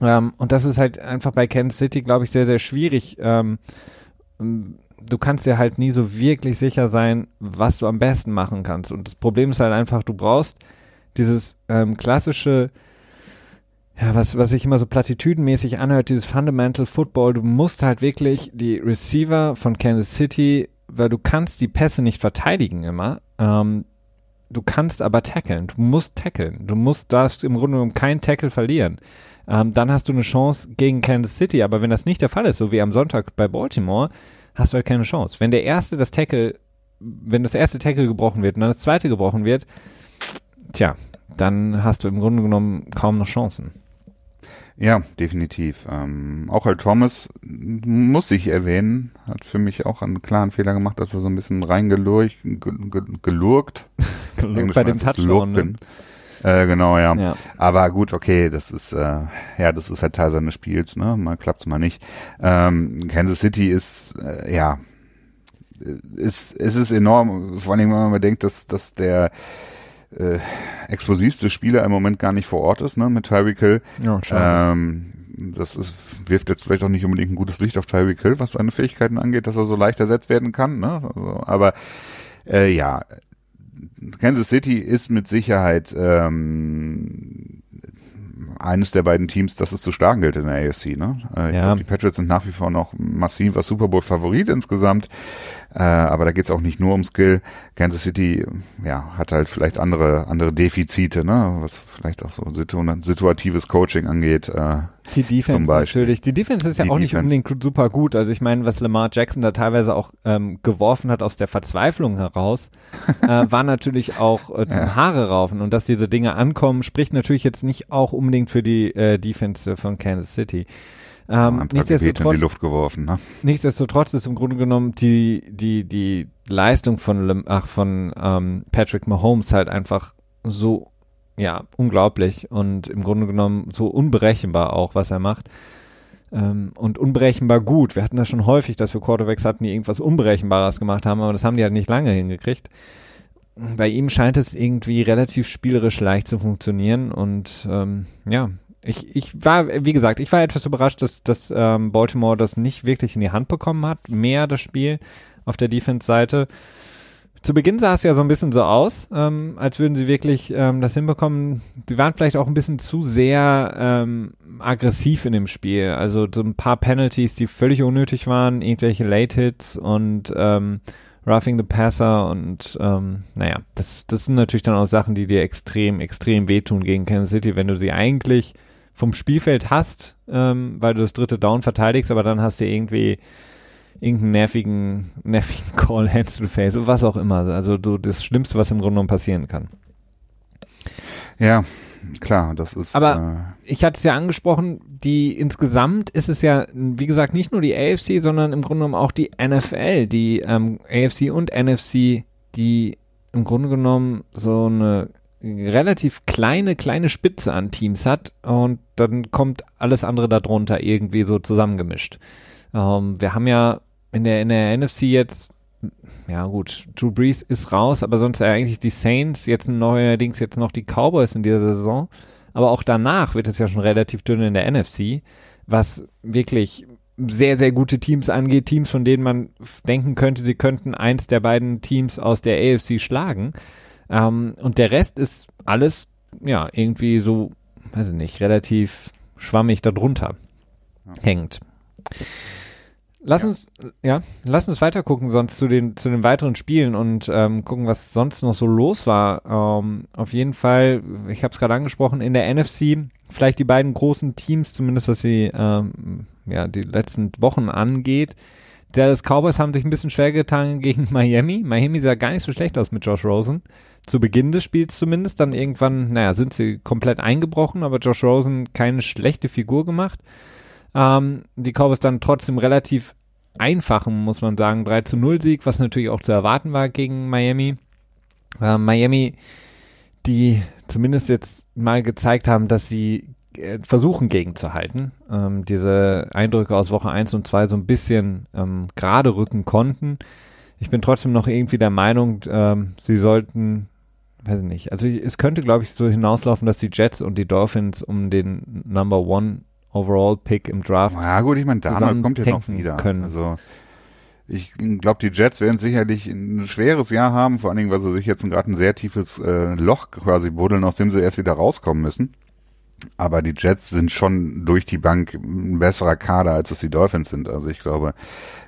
Ähm, und das ist halt einfach bei Kansas City, glaube ich, sehr, sehr schwierig. Ähm, du kannst dir halt nie so wirklich sicher sein, was du am besten machen kannst. Und das Problem ist halt einfach, du brauchst dieses ähm, klassische, ja, was, was sich immer so platitüdenmäßig anhört, dieses Fundamental Football, du musst halt wirklich die Receiver von Kansas City, weil du kannst die Pässe nicht verteidigen immer, ähm, du kannst aber tackeln, du musst tackeln, du musst, darfst im Grunde genommen kein Tackle verlieren. Ähm, dann hast du eine Chance gegen Kansas City, aber wenn das nicht der Fall ist, so wie am Sonntag bei Baltimore, hast du halt keine Chance. Wenn der erste das Tackle, wenn das erste Tackle gebrochen wird und dann das zweite gebrochen wird, tja, dann hast du im Grunde genommen kaum noch Chancen. Ja, definitiv. Ähm, auch Al Thomas muss ich erwähnen, hat für mich auch einen klaren Fehler gemacht, dass er so ein bisschen reingelurkt, gelurkt, gelurkt bei dem Touchdown. Ne? Äh, genau, ja. ja. Aber gut, okay, das ist äh, ja, das ist halt Teil seines Spiels, ne? Mal klappt's mal nicht. Ähm, Kansas City ist äh, ja, ist es ist enorm, vor allem wenn man bedenkt, dass dass der äh, explosivste Spieler im Moment gar nicht vor Ort ist, ne, mit Tyreek Hill. Ja, ähm, das ist, wirft jetzt vielleicht auch nicht unbedingt ein gutes Licht auf Tyreek Hill, was seine Fähigkeiten angeht, dass er so leicht ersetzt werden kann, ne? Also, aber äh, ja, Kansas City ist mit Sicherheit ähm, eines der beiden Teams, das es zu schlagen gilt in der AFC. Ne? Äh, ja. glaub, die Patriots sind nach wie vor noch massiver Super Bowl-Favorit insgesamt. Äh, aber da geht's auch nicht nur um Skill. Kansas City ja, hat halt vielleicht andere, andere Defizite, ne? was vielleicht auch so situatives Coaching angeht. Äh, die Defense natürlich. Die Defense ist ja die auch nicht Defense. unbedingt super gut. Also ich meine, was Lamar Jackson da teilweise auch ähm, geworfen hat aus der Verzweiflung heraus, äh, war natürlich auch äh, zum ja. Haare raufen. Und dass diese Dinge ankommen, spricht natürlich jetzt nicht auch unbedingt für die äh, Defense von Kansas City. Ähm, ein paar Gebete in die Luft geworfen, ne? Nichtsdestotrotz ist im Grunde genommen die, die, die Leistung von, ach, von ähm, Patrick Mahomes halt einfach so, ja, unglaublich und im Grunde genommen so unberechenbar auch, was er macht. Ähm, und unberechenbar gut. Wir hatten das schon häufig, dass wir Quarterbacks hatten, die irgendwas Unberechenbares gemacht haben, aber das haben die halt nicht lange hingekriegt. Bei ihm scheint es irgendwie relativ spielerisch leicht zu funktionieren und ähm, ja, ich, ich war, wie gesagt, ich war etwas überrascht, dass, dass ähm, Baltimore das nicht wirklich in die Hand bekommen hat. Mehr das Spiel auf der Defense-Seite. Zu Beginn sah es ja so ein bisschen so aus, ähm, als würden sie wirklich ähm, das hinbekommen. Sie waren vielleicht auch ein bisschen zu sehr ähm, aggressiv in dem Spiel. Also so ein paar Penalties, die völlig unnötig waren, irgendwelche Late-Hits und ähm, Roughing the Passer und ähm, naja, das, das sind natürlich dann auch Sachen, die dir extrem, extrem wehtun gegen Kansas City, wenn du sie eigentlich vom Spielfeld hast, ähm, weil du das dritte Down verteidigst, aber dann hast du irgendwie irgendeinen nervigen, nervigen Call Hands to Face oder was auch immer. Also du, das Schlimmste, was im Grunde genommen passieren kann. Ja, klar, das ist. Aber äh, ich hatte es ja angesprochen, die insgesamt ist es ja, wie gesagt, nicht nur die AFC, sondern im Grunde genommen auch die NFL, die ähm, AFC und NFC die im Grunde genommen so eine relativ kleine, kleine Spitze an Teams hat und dann kommt alles andere darunter irgendwie so zusammengemischt. Ähm, wir haben ja in der, in der NFC jetzt, ja gut, Drew Brees ist raus, aber sonst eigentlich die Saints, jetzt neuerdings jetzt noch die Cowboys in dieser Saison. Aber auch danach wird es ja schon relativ dünn in der NFC, was wirklich sehr, sehr gute Teams angeht, Teams, von denen man denken könnte, sie könnten eins der beiden Teams aus der AFC schlagen. Ähm, und der Rest ist alles, ja, irgendwie so, weiß ich nicht, relativ schwammig darunter ja. hängt. Lass ja. uns, ja, lass uns weiter gucken, sonst zu den, zu den weiteren Spielen und ähm, gucken, was sonst noch so los war. Ähm, auf jeden Fall, ich habe es gerade angesprochen, in der NFC vielleicht die beiden großen Teams, zumindest was sie ähm, ja die letzten Wochen angeht. Dallas Cowboys haben sich ein bisschen schwer getan gegen Miami. Miami sah gar nicht so schlecht aus mit Josh Rosen. Zu Beginn des Spiels zumindest. Dann irgendwann, naja, sind sie komplett eingebrochen, aber Josh Rosen keine schlechte Figur gemacht. Ähm, die Cowboys dann trotzdem relativ einfachen, muss man sagen, 3 zu 0 Sieg, was natürlich auch zu erwarten war gegen Miami. Äh, Miami, die zumindest jetzt mal gezeigt haben, dass sie äh, versuchen gegenzuhalten, ähm, diese Eindrücke aus Woche 1 und 2 so ein bisschen ähm, gerade rücken konnten. Ich bin trotzdem noch irgendwie der Meinung, ähm, sie sollten, weiß ich nicht, also es könnte, glaube ich, so hinauslaufen, dass die Jets und die Dolphins um den Number One Overall Pick im Draft. Ja gut, ich meine, Darnold kommt jetzt noch wieder. Können. Also ich glaube, die Jets werden sicherlich ein schweres Jahr haben, vor allen Dingen, weil sie sich jetzt gerade ein sehr tiefes äh, Loch quasi buddeln, aus dem sie erst wieder rauskommen müssen. Aber die Jets sind schon durch die Bank ein besserer Kader, als es die Dolphins sind. Also ich glaube,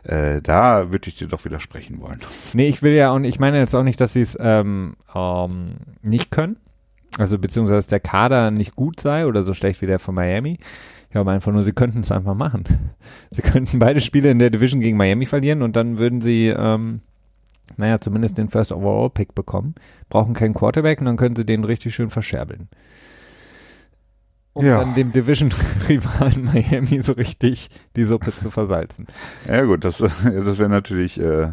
äh, da würde ich dir doch widersprechen wollen. Nee, ich will ja und ich meine jetzt auch nicht, dass sie es ähm, ähm, nicht können. Also beziehungsweise dass der Kader nicht gut sei oder so schlecht wie der von Miami. Ich glaube einfach nur, sie könnten es einfach machen. Sie könnten beide Spiele in der Division gegen Miami verlieren und dann würden sie, ähm, naja, zumindest den First Overall Pick bekommen. Brauchen keinen Quarterback und dann können sie den richtig schön verscherbeln um ja. dann dem Division-Rivalen Miami so richtig die Suppe zu versalzen. Ja gut, das, das wäre natürlich äh,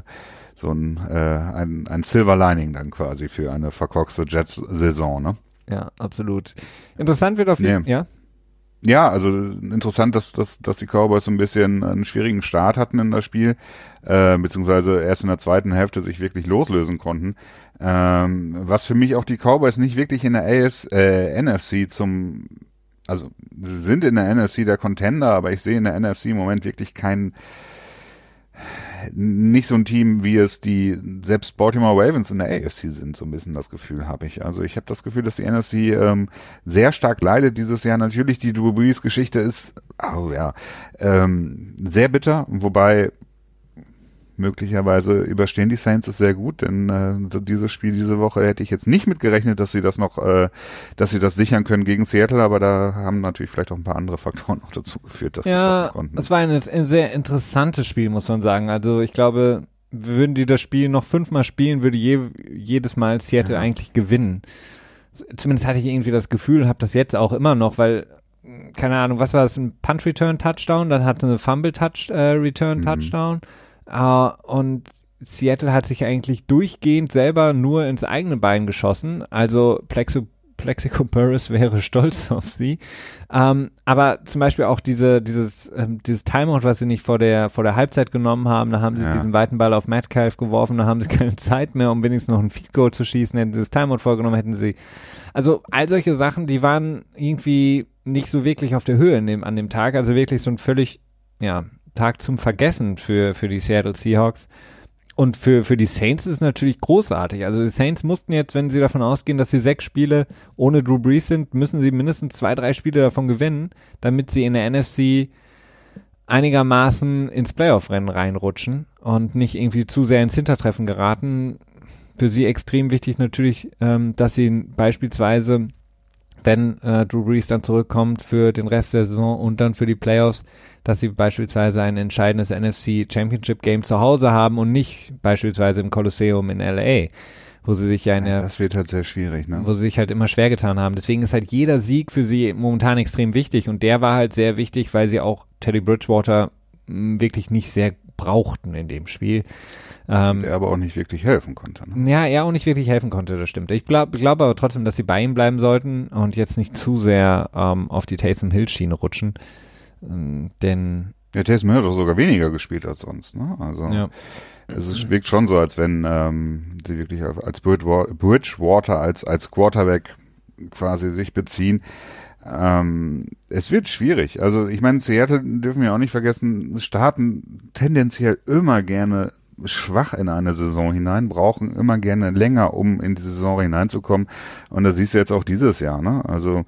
so ein, äh, ein, ein Silver Lining dann quasi für eine verkorkste Jet-Saison, ne? Ja, absolut. Interessant wird auf jeden Fall, nee. ja? Ja, also interessant, dass, dass, dass die Cowboys so ein bisschen einen schwierigen Start hatten in das Spiel, äh, beziehungsweise erst in der zweiten Hälfte sich wirklich loslösen konnten. Ähm, was für mich auch die Cowboys nicht wirklich in der AS, äh, NFC zum also sie sind in der NFC der Contender, aber ich sehe in der NFC im Moment wirklich kein nicht so ein Team, wie es die selbst Baltimore Ravens in der AFC sind, so ein bisschen das Gefühl habe ich. Also ich habe das Gefühl, dass die NFC ähm, sehr stark leidet dieses Jahr. Natürlich die Drew Brees Geschichte ist, oh ja, ähm, sehr bitter, wobei möglicherweise überstehen die Saints es sehr gut, denn äh, dieses Spiel diese Woche hätte ich jetzt nicht mitgerechnet, dass sie das noch, äh, dass sie das sichern können gegen Seattle, aber da haben natürlich vielleicht auch ein paar andere Faktoren noch dazu geführt, dass ja, sie konnten. Es war ein, ein sehr interessantes Spiel, muss man sagen. Also ich glaube, würden die das Spiel noch fünfmal spielen, würde je, jedes Mal Seattle ja. eigentlich gewinnen. Zumindest hatte ich irgendwie das Gefühl, habe das jetzt auch immer noch, weil keine Ahnung, was war das, ein Punt Return Touchdown, dann hatte eine Fumble Touch äh, Return mhm. Uh, und Seattle hat sich eigentlich durchgehend selber nur ins eigene Bein geschossen. Also Plexo Plexico Burris wäre stolz auf sie. Ähm, aber zum Beispiel auch diese, dieses, ähm, dieses Timeout, was sie nicht vor der, vor der Halbzeit genommen haben, da haben sie ja. diesen weiten Ball auf Metcalf geworfen, da haben sie keine Zeit mehr, um wenigstens noch ein Feed Goal zu schießen, hätten sie das Timeout vorgenommen, hätten sie, also all solche Sachen, die waren irgendwie nicht so wirklich auf der Höhe dem, an dem Tag, also wirklich so ein völlig, ja, Tag zum Vergessen für, für die Seattle Seahawks. Und für, für die Saints ist es natürlich großartig. Also die Saints mussten jetzt, wenn sie davon ausgehen, dass sie sechs Spiele ohne Drew Brees sind, müssen sie mindestens zwei, drei Spiele davon gewinnen, damit sie in der NFC einigermaßen ins Playoff-Rennen reinrutschen und nicht irgendwie zu sehr ins Hintertreffen geraten. Für sie extrem wichtig natürlich, ähm, dass sie beispielsweise, wenn äh, Drew Brees dann zurückkommt für den Rest der Saison und dann für die Playoffs, dass sie beispielsweise ein entscheidendes NFC Championship Game zu Hause haben und nicht beispielsweise im Kolosseum in LA, wo sie sich ja in der, das wird halt sehr schwierig, ne? Wo sie sich halt immer schwer getan haben. Deswegen ist halt jeder Sieg für sie momentan extrem wichtig und der war halt sehr wichtig, weil sie auch Teddy Bridgewater mh, wirklich nicht sehr brauchten in dem Spiel. Ähm, der aber auch nicht wirklich helfen konnte. Ne? ja, er auch nicht wirklich helfen konnte, das stimmt. Ich glaube glaub aber trotzdem, dass sie bei ihm bleiben sollten und jetzt nicht zu sehr ähm, auf die Taysom Hill Schiene rutschen. Ähm, denn Ja, Taysom Hill hat doch sogar weniger gespielt als sonst. Ne? Also ja, es ist, wirkt schon so, als wenn ähm, sie wirklich als Bridgewa- Bridgewater als als Quarterback quasi sich beziehen. Ähm, es wird schwierig. Also ich meine, Seattle dürfen wir auch nicht vergessen, starten tendenziell immer gerne schwach in eine Saison hinein, brauchen immer gerne länger, um in die Saison hineinzukommen. Und das siehst du jetzt auch dieses Jahr. Ne? Also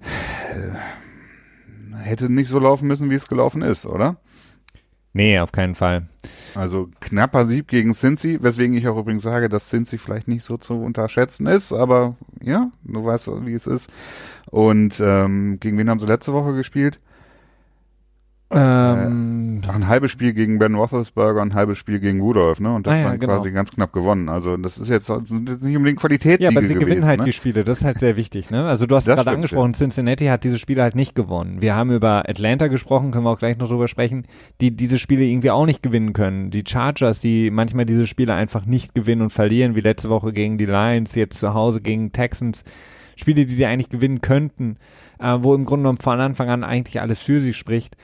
äh, hätte nicht so laufen müssen, wie es gelaufen ist, oder? nee, auf keinen Fall. Also knapper Sieg gegen Cincy, weswegen ich auch übrigens sage, dass Cincy vielleicht nicht so zu unterschätzen ist, aber ja, du weißt, wie es ist. Und ähm, gegen wen haben sie letzte Woche gespielt? Ähm, Ach, ein halbes Spiel gegen Ben Roethlisberger, ein halbes Spiel gegen Rudolph, ne? Und das Ah ja, dann genau. quasi ganz knapp gewonnen. Also das ist jetzt, das jetzt nicht unbedingt Qualitätssiege ja, aber sie gewesen, gewinnen halt ne? die Spiele, das ist halt sehr wichtig. Ne? Also du hast gerade angesprochen, Cincinnati hat diese Spiele halt nicht gewonnen. Wir haben über Atlanta gesprochen, können wir auch gleich noch drüber sprechen, die diese Spiele irgendwie auch nicht gewinnen können. Die Chargers, die manchmal diese Spiele einfach nicht gewinnen und verlieren, wie letzte Woche gegen die Lions, jetzt zu Hause gegen Texans. Spiele, die sie eigentlich gewinnen könnten, äh, wo im Grunde genommen von Anfang an eigentlich alles für sie spricht.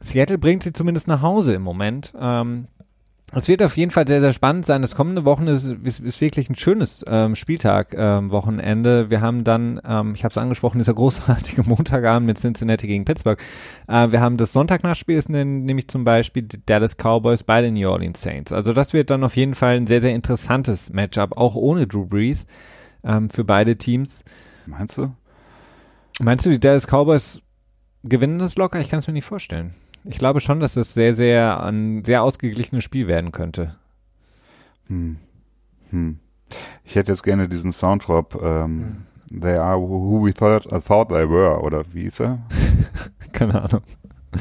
Seattle bringt sie zumindest nach Hause im Moment. Ähm, es wird auf jeden Fall sehr, sehr spannend sein. Das kommende Wochenende ist, ist, ist wirklich ein schönes ähm, Spieltag, ähm, Wochenende. Wir haben dann, ähm, ich habe es angesprochen, dieser großartige Montagabend mit Cincinnati gegen Pittsburgh. Äh, wir haben das Sonntagnachtspiel, ist nämlich zum Beispiel die Dallas Cowboys bei den New Orleans Saints. Also das wird dann auf jeden Fall ein sehr, sehr interessantes Matchup, auch ohne Drew Brees ähm, für beide Teams. Meinst du? Meinst du, die Dallas Cowboys gewinnen das locker? Ich kann es mir nicht vorstellen. Ich glaube schon, dass es sehr, sehr ein sehr ausgeglichenes Spiel werden könnte. Hm. Hm. Ich hätte jetzt gerne diesen Soundtrop, ähm, They are who we thought, uh, thought they were, oder wie ist er? Keine Ahnung.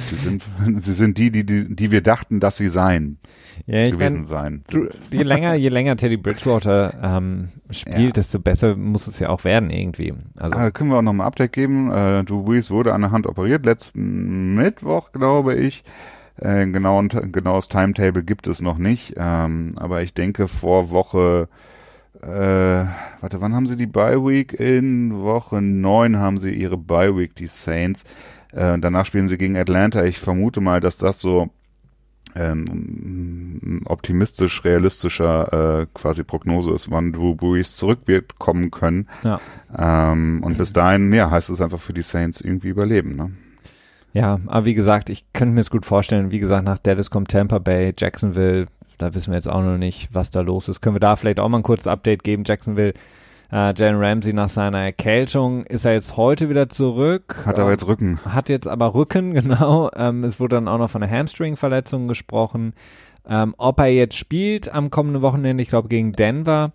Sie sind, sie sind die, die, die, die wir dachten, dass sie seien, Ja, ich gewesen meine, sein. je länger, je länger Teddy Bridgewater ähm, spielt, Ja. desto besser muss es ja auch werden irgendwie. Also Ah, können wir auch noch ein Update geben. Äh, Drew Brees wurde an der Hand operiert, letzten Mittwoch, glaube ich. Äh, genau, genaues Timetable gibt es noch nicht. Ähm, aber ich denke vor Woche, äh, warte, wann haben sie die Bye Week? In Woche neun haben sie ihre Bye Week, die Saints. Äh, danach spielen sie gegen Atlanta. Ich vermute mal, dass das so ähm, ein optimistisch realistischer äh, quasi Prognose ist, wann Drew Brees zurück wird kommen können. Ja. Ähm, und bis dahin, ja, heißt es einfach für die Saints irgendwie überleben. Ne? Ja, aber wie gesagt, ich könnte mir es gut vorstellen. Wie gesagt, nach Dallas kommt Tampa Bay, Jacksonville. Da wissen wir jetzt auch noch nicht, was da los ist. Können wir da vielleicht auch mal ein kurzes Update geben? Jacksonville, äh, Jalen Ramsey nach seiner Erkältung ist er jetzt heute wieder zurück. Hat aber jetzt Rücken. Hat jetzt aber Rücken, genau. Ähm, es wurde dann auch noch von einer Hamstring-Verletzung gesprochen. Ähm, ob er jetzt spielt am kommenden Wochenende, ich glaube gegen Denver,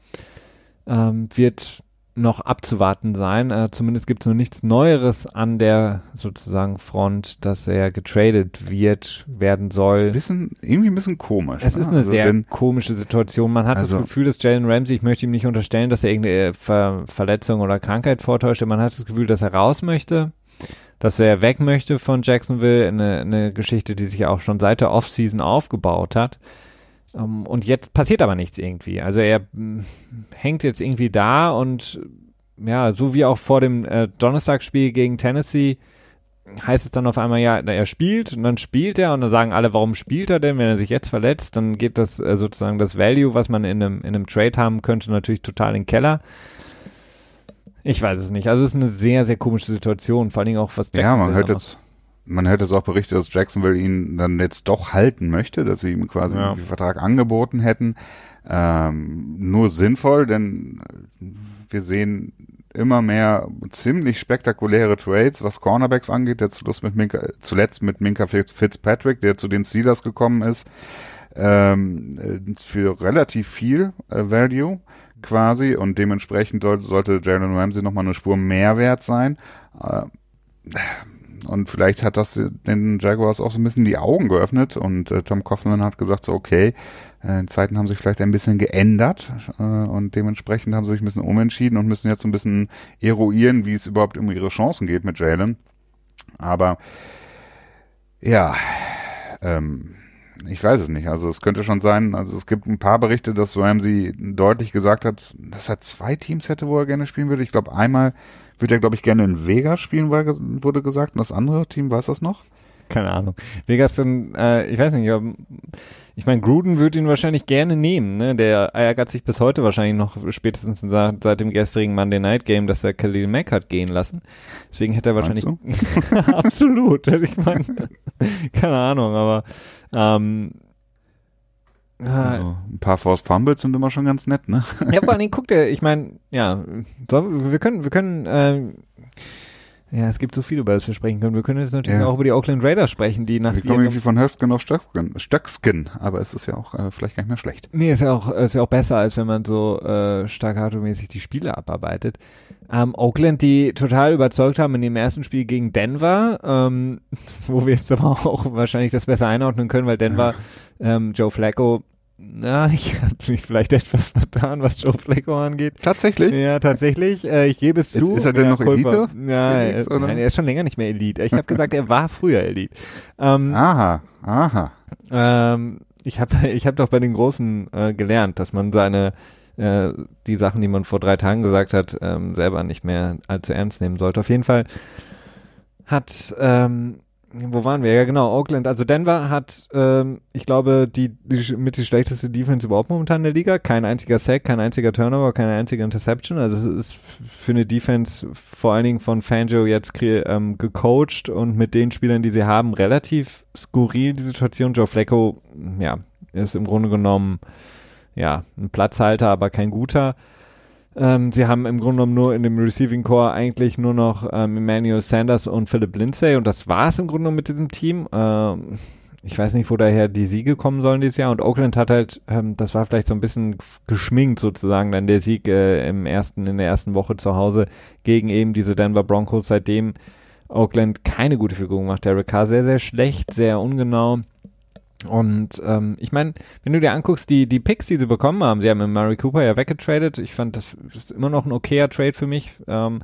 ähm, wird noch abzuwarten sein. Äh, zumindest gibt es noch nichts Neueres an der sozusagen Front, dass er getradet wird, werden soll. Bisschen, irgendwie ein bisschen komisch. Es ne? ist eine Also sehr wenn- komische Situation. Man hat Also- das Gefühl, dass Jalen Ramsey, ich möchte ihm nicht unterstellen, dass er irgendeine Ver Verletzung oder Krankheit vortäuscht. Man hat das Gefühl, dass er raus möchte, dass er weg möchte von Jacksonville. Eine, eine Geschichte, die sich auch schon seit der Offseason aufgebaut hat. Um, und jetzt passiert aber nichts irgendwie. Also er mh, hängt jetzt irgendwie da und ja, so wie auch vor dem äh, Donnerstagsspiel gegen Tennessee heißt es dann auf einmal, ja, er spielt und dann spielt er und dann sagen alle, warum spielt er denn, wenn er sich jetzt verletzt, dann geht das äh, sozusagen das Value, was man in einem, in einem Trade haben könnte, natürlich total in den Keller. Ich weiß es nicht. Also es ist eine sehr, sehr komische Situation, vor allen Dingen auch was Ja, man hört jetzt, man hört jetzt auch Berichte, dass Jacksonville ihn dann jetzt doch halten möchte, dass sie ihm quasi Ja. einen Vertrag angeboten hätten. Ähm, nur sinnvoll, denn wir sehen immer mehr ziemlich spektakuläre Trades, was Cornerbacks angeht, der zuletzt mit Minka, zuletzt mit Minka Fitz- Fitzpatrick, der zu den Steelers gekommen ist, ähm, äh, für relativ viel äh, Value quasi und dementsprechend soll, sollte Jalen Ramsey nochmal eine Spur mehr wert sein. Äh, und vielleicht hat das den Jaguars auch so ein bisschen die Augen geöffnet und äh, Tom Coughlin hat gesagt so, okay, äh, Zeiten haben sich vielleicht ein bisschen geändert äh, und dementsprechend haben sie sich ein bisschen umentschieden und müssen jetzt so ein bisschen eruieren, wie es überhaupt um ihre Chancen geht mit Jalen. Aber ja, ähm, ich weiß es nicht. Also es könnte schon sein, also es gibt ein paar Berichte, dass Ramsey deutlich gesagt hat, dass er zwei Teams hätte, wo er gerne spielen würde. Ich glaube, einmal würde er, glaube ich, gerne in Vegas spielen, wurde gesagt. Und das andere Team, weiß das noch? Keine Ahnung. Vegas dann, äh, ich weiß nicht, ich meine, Gruden würde ihn wahrscheinlich gerne nehmen, ne? Der ärgert sich bis heute wahrscheinlich noch spätestens seit, seit dem gestrigen Monday Night Game, dass er Khalil Mack hat gehen lassen. Deswegen hätte er wahrscheinlich absolut. Ich meine, keine Ahnung, aber ähm, also, ein paar Force Fumbles sind immer schon ganz nett, ne? Ja, vor allen Dingen guckt er, ich meine, ja, wir können, wir können, äh, ja, es gibt so viel, über das wir sprechen können. Wir können jetzt natürlich ja. auch über die Oakland Raiders sprechen, die nach Wir kommen irgendwie von Hörsken auf Stöckskin, Stöckskin, aber es ist ja auch äh, vielleicht gar nicht mehr schlecht. Nee, ist ja auch, ist ja auch besser, als wenn man so äh, staccato-mäßig die Spiele abarbeitet. Ähm, Oakland, die total überzeugt haben in dem ersten Spiel gegen Denver, ähm, wo wir jetzt aber auch wahrscheinlich das besser einordnen können, weil Denver ähm, Joe Flacco na, ich habe mich vielleicht etwas vertan, was Joe Flacco angeht. Tatsächlich? Ja, tatsächlich. Äh, ich gebe es zu. Ist, er denn ja, noch Elite? Ja, er, nein, er ist schon länger nicht mehr Elite. Ich habe gesagt, er war früher Elite. Ähm, aha, aha. Ähm, ich habe ich hab doch bei den Großen äh, gelernt, dass man seine äh, die Sachen, die man vor drei Tagen gesagt hat, ähm, selber nicht mehr allzu ernst nehmen sollte. Auf jeden Fall hat ähm, wo waren wir? Ja, genau, Oakland. Also Denver hat, ähm, ich glaube, die, die mit die schlechteste Defense überhaupt momentan in der Liga. Kein einziger Sack, kein einziger Turnover, keine einzige Interception. Also es ist für eine Defense vor allen Dingen von Fangio jetzt ähm, gecoacht und mit den Spielern, die sie haben, relativ skurril die Situation. Joe Flacco, ja, ist im Grunde genommen ja ein Platzhalter, aber kein guter. Ähm, sie haben im Grunde genommen nur in dem Receiving Core eigentlich nur noch ähm, Emmanuel Sanders und Philip Lindsay und das war es im Grunde genommen mit diesem Team. Ähm, ich weiß nicht, wo daher die Siege kommen sollen dieses Jahr und Oakland hat halt, ähm, das war vielleicht so ein bisschen geschminkt sozusagen dann der Sieg äh, im ersten, in der ersten Woche zu Hause gegen eben diese Denver Broncos, seitdem Oakland keine gute Figur macht. Derek Carr sehr, sehr schlecht, sehr ungenau. Und ähm, ich meine, wenn du dir anguckst, die, die Picks, die sie bekommen haben, sie haben mit Murray Cooper ja weggetradet. Ich fand, das ist immer noch ein okayer Trade für mich. Ähm,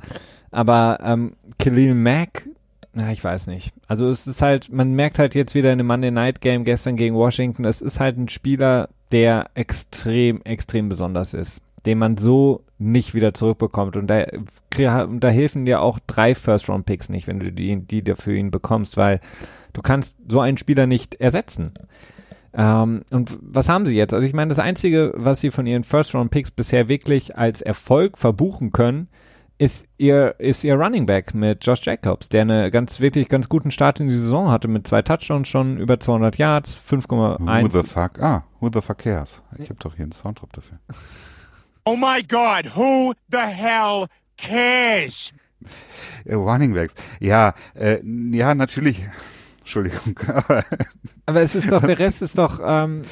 aber ähm, Khalil Mack, na, ich weiß nicht. Also es ist halt, man merkt halt jetzt wieder in dem Monday Night Game gestern gegen Washington, es ist halt ein Spieler, der extrem, extrem besonders ist, den man so nicht wieder zurückbekommt. Und da, da helfen dir auch drei First-Round-Picks nicht, wenn du die, die für ihn bekommst, weil Du kannst so einen Spieler nicht ersetzen. Ähm, und was haben sie jetzt? Also ich meine, das Einzige, was sie von ihren First-Round-Picks bisher wirklich als Erfolg verbuchen können, ist ihr, ist ihr Running Back mit Josh Jacobs, der eine ganz, wirklich ganz guten Start in die Saison hatte mit zwei Touchdowns schon, über 200 Yards, 5,1. Who the fuck? Ah, who the fuck cares? Ich habe doch hier einen Soundtrack dafür. Oh my God, who the hell cares? Running Backs. Ja, äh, ja, natürlich. Entschuldigung. Aber es ist doch, der Rest ist doch ähm,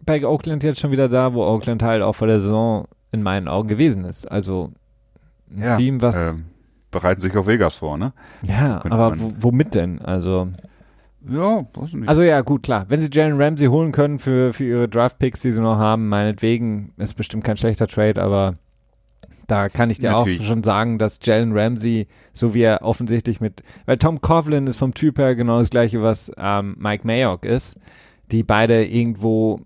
bei Oakland jetzt schon wieder da, wo Oakland halt auch vor der Saison in meinen Augen gewesen ist. Also ein ja, Team, was. Ähm, bereiten sich auf Vegas vor, ne? Ja, Könnte aber womit denn? Also. Ja, weiß nicht. Also ja, gut, klar. Wenn sie Jalen Ramsey holen können für, für ihre Draft-Picks, die sie noch haben, meinetwegen, ist bestimmt kein schlechter Trade, aber da kann ich dir Natürlich. auch schon sagen, dass Jalen Ramsey, so wie er offensichtlich mit, weil Tom Coughlin ist vom Typ her genau das gleiche, was ähm, Mike Mayock ist, die beide irgendwo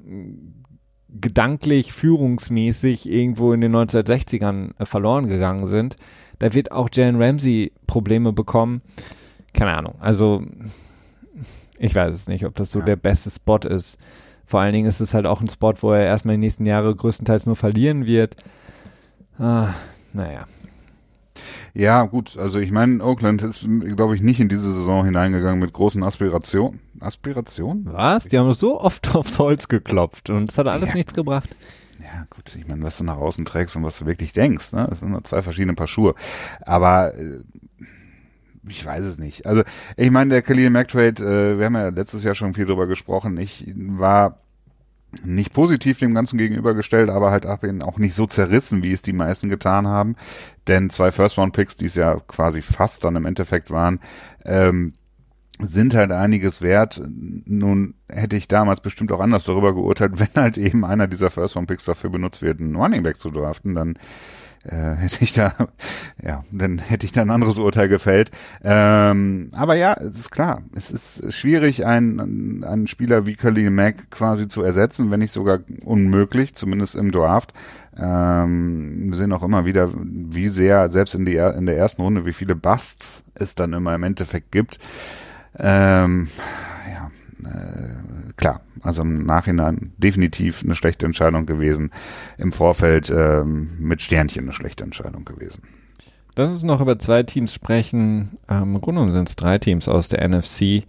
gedanklich, führungsmäßig irgendwo in den 1960ern äh, verloren gegangen sind. Da wird auch Jalen Ramsey Probleme bekommen. Keine Ahnung. Also, ich weiß es nicht, ob das so ja. der beste Spot ist. Vor allen Dingen ist es halt auch ein Spot, wo er erstmal den nächsten Jahren größtenteils nur verlieren wird. Ah, naja. Ja, gut, also ich meine, Oakland ist, glaube ich, nicht in diese Saison hineingegangen mit großen Aspirationen. Aspirationen? Was? Die haben so oft aufs Holz geklopft und es hat alles ja. nichts gebracht. Ja, gut, ich meine, was du nach außen trägst und was du wirklich denkst, ne? Das sind nur zwei verschiedene Paar Schuhe. Aber äh, ich weiß es nicht. Also, ich meine, der Khalil McTrade, äh, wir haben ja letztes Jahr schon viel drüber gesprochen. Ich war nicht positiv dem Ganzen gegenübergestellt, aber halt auch nicht so zerrissen, wie es die meisten getan haben. Denn zwei First-Round-Picks, die es ja quasi fast dann im Endeffekt waren, ähm, sind halt einiges wert. Nun hätte ich damals bestimmt auch anders darüber geurteilt, wenn halt eben einer dieser First-Round-Picks dafür benutzt wird, einen Running Back zu draften, dann äh, hätte ich da, ja, dann hätte ich da ein anderes Urteil gefällt. Ähm, aber ja, es ist klar, es ist schwierig, einen, einen Spieler wie Khalil Mack quasi zu ersetzen, wenn nicht sogar unmöglich, zumindest im Draft. Ähm, wir sehen auch immer wieder, wie sehr, selbst in, die, in der ersten Runde, wie viele Busts es dann immer im Endeffekt gibt. Ähm, ja, äh, also im Nachhinein definitiv eine schlechte Entscheidung gewesen. Im Vorfeld ähm, mit Sternchen eine schlechte Entscheidung gewesen. Lass uns noch über zwei Teams sprechen. Ähm, Grunde sind es drei Teams aus der NFC.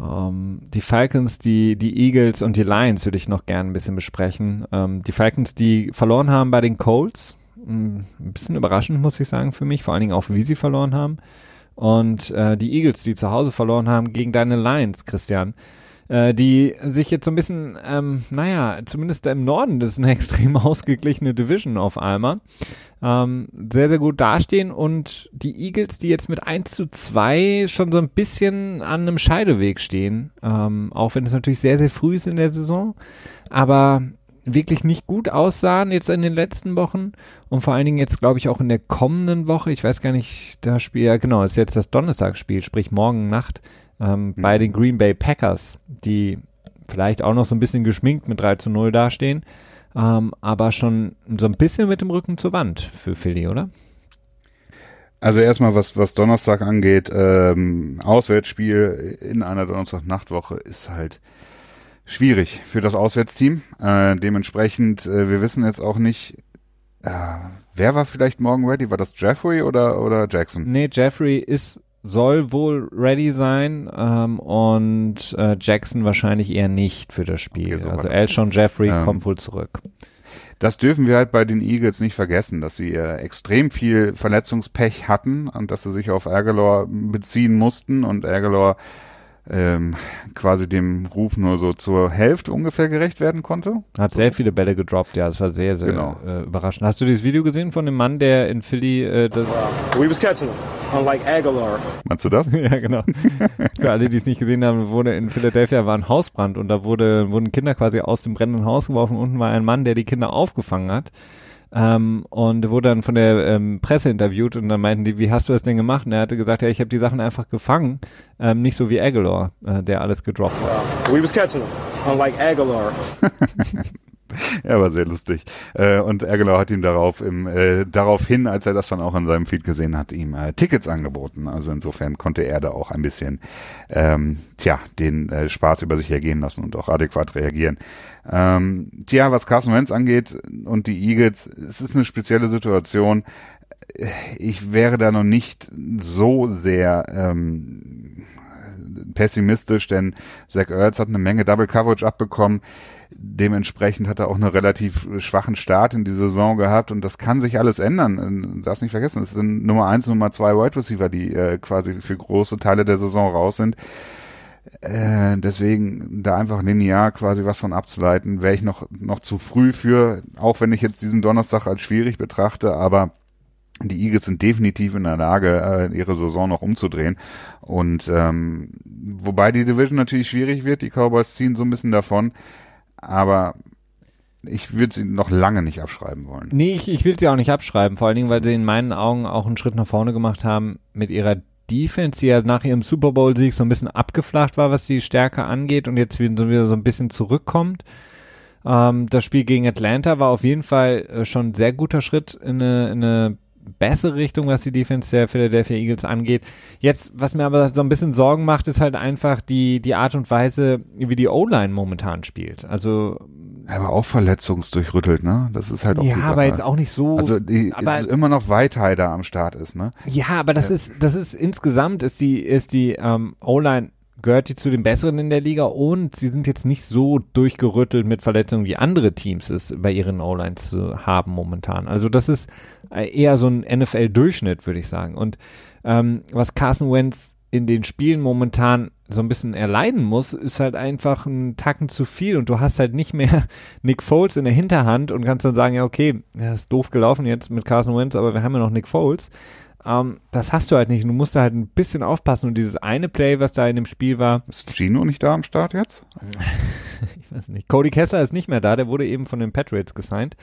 Ähm, die Falcons, die, die Eagles und die Lions würde ich noch gerne ein bisschen besprechen. Ähm, die Falcons, die verloren haben bei den Colts. Hm, ein bisschen überraschend, muss ich sagen, für mich. Vor allen Dingen auch, wie sie verloren haben. Und äh, die Eagles, die zu Hause verloren haben gegen deine Lions, Christian äh, die sich jetzt so ein bisschen, ähm, naja, zumindest im Norden, das ist eine extrem ausgeglichene Division auf einmal, ähm, sehr, sehr gut dastehen und die Eagles, die jetzt mit 1 zu 2 schon so ein bisschen an einem Scheideweg stehen, ähm, auch wenn es natürlich sehr, sehr früh ist in der Saison, aber wirklich nicht gut aussahen jetzt in den letzten Wochen und vor allen Dingen jetzt glaube ich auch in der kommenden Woche, ich weiß gar nicht, das Spiel, ja genau, ist jetzt das Donnerstagsspiel, sprich morgen Nacht ähm, mhm. bei den Green Bay Packers, die vielleicht auch noch so ein bisschen geschminkt mit 3 zu 0 dastehen, ähm, aber schon so ein bisschen mit dem Rücken zur Wand für Philly, oder? Also erstmal, was, was Donnerstag angeht, ähm, Auswärtsspiel in einer Donnerstag-Nachtwoche ist halt schwierig für das Auswärtsteam. Äh, dementsprechend, äh, wir wissen jetzt auch nicht, äh, wer war vielleicht morgen ready? War das Jeffrey oder, oder Jackson? Nee, Jeffrey ist soll wohl ready sein ähm, und äh, Jackson wahrscheinlich eher nicht für das Spiel. Okay, so also Elshon Jeffrey ähm, kommt wohl zurück. Das dürfen wir halt bei den Eagles nicht vergessen, dass sie äh, extrem viel Verletzungspech hatten und dass sie sich auf Aguilar beziehen mussten und Aguilar ähm, quasi dem Ruf nur so zur Hälfte ungefähr gerecht werden konnte. Hat so. sehr viele Bälle gedroppt, ja, das war sehr, sehr genau. äh, überraschend. Hast du dieses Video gesehen von dem Mann, der in Philly äh, das We was catching him, unlike Aguilar. Meinst du das? ja, genau. Für alle, die es nicht gesehen haben, wurde in Philadelphia war ein Hausbrand und da wurde, wurden Kinder quasi aus dem brennenden Haus geworfen. Unten war ein Mann, der die Kinder aufgefangen hat ähm, und wurde dann von der ähm, Presse interviewt und dann meinten die, wie hast du das denn gemacht? Und er hatte gesagt, ja, ich habe die Sachen einfach gefangen, ähm, nicht so wie Aguilar, äh, der alles gedroppt hat. We was catching them, unlike Aguilar. ja, war sehr lustig. Äh, und Ergelau hat ihm darauf im, äh, daraufhin, als er das dann auch in seinem Feed gesehen hat, ihm äh, Tickets angeboten. Also insofern konnte er da auch ein bisschen, ähm, tja, den äh, Spaß über sich ergehen lassen und auch adäquat reagieren. Ähm, tja, was Carson Wentz angeht und die Eagles, es ist eine spezielle Situation. Ich wäre da noch nicht so sehr ähm, pessimistisch, denn Zach Ertz hat eine Menge Double Coverage abbekommen. Dementsprechend hat er auch einen relativ schwachen Start in die Saison gehabt und das kann sich alles ändern. Das nicht vergessen, es sind Nummer eins, Nummer zwei Wide Receiver, die äh, quasi für große Teile der Saison raus sind. Äh, deswegen da einfach linear quasi was von abzuleiten, wäre ich noch, noch zu früh für, auch wenn ich jetzt diesen Donnerstag als schwierig betrachte, aber die Eagles sind definitiv in der Lage, äh, ihre Saison noch umzudrehen. Und ähm, wobei die Division natürlich schwierig wird, die Cowboys ziehen so ein bisschen davon aber ich würde sie noch lange nicht abschreiben wollen. Nee, ich, ich will sie auch nicht abschreiben, vor allen Dingen, weil sie in meinen Augen auch einen Schritt nach vorne gemacht haben mit ihrer Defense, die ja nach ihrem Super Bowl-Sieg so ein bisschen abgeflacht war, was die Stärke angeht und jetzt wieder so ein bisschen zurückkommt. Ähm, das Spiel gegen Atlanta war auf jeden Fall äh, schon ein sehr guter Schritt in eine, in eine bessere Richtung, was die Defense der Philadelphia Eagles angeht. Jetzt, was mir aber so ein bisschen Sorgen macht, ist halt einfach die, die Art und Weise, wie die O-Line momentan spielt. Also. Aber auch verletzungsdurchrüttelt, ne? Das ist halt auch Ja, aber jetzt auch nicht so. Also, die, aber, ist immer noch Weitheider am Start ist, ne? Ja, aber das ja. ist, das ist insgesamt ist die, ist die ähm, O-Line gehört die zu den Besseren in der Liga und sie sind jetzt nicht so durchgerüttelt mit Verletzungen wie andere Teams es bei ihren O-Lines zu haben momentan. Also das ist äh, eher so ein NFL-Durchschnitt, würde ich sagen. Und ähm, was Carson Wentz in den Spielen momentan so ein bisschen erleiden muss, ist halt einfach ein Tacken zu viel und du hast halt nicht mehr Nick Foles in der Hinterhand und kannst dann sagen, ja okay, das ist doof gelaufen jetzt mit Carson Wentz, aber wir haben ja noch Nick Foles. Ähm, das hast du halt nicht. Du musst da halt ein bisschen aufpassen. Und dieses eine Play, was da in dem Spiel war. Ist Gino nicht da am Start jetzt? ich weiß nicht. Cody Kessler ist nicht mehr da, der wurde eben von den Patriots gesigned.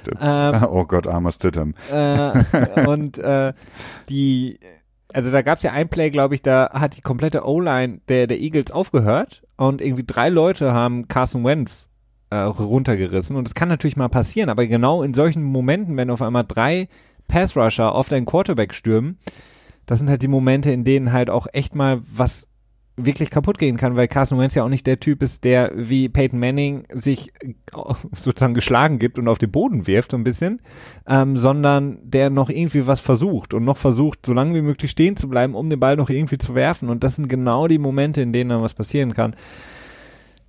Stimmt. Ähm, oh Gott, armer Stidham. Äh, und äh, die, also da gab es ja ein Play, glaube ich, da hat die komplette O-Line der, der Eagles aufgehört und irgendwie drei Leute haben Carson Wentz äh, runtergerissen. Und das kann natürlich mal passieren, aber genau in solchen Momenten, wenn auf einmal drei Pass-Rusher auf deinen Quarterback stürmen, das sind halt die Momente, in denen halt auch echt mal was wirklich kaputt gehen kann, weil Carson Wentz ja auch nicht der Typ ist, der wie Peyton Manning sich äh, sozusagen geschlagen gibt und auf den Boden wirft so ein bisschen, ähm, sondern der noch irgendwie was versucht und noch versucht, so lange wie möglich stehen zu bleiben, um den Ball noch irgendwie zu werfen. Und das sind genau die Momente, in denen dann was passieren kann.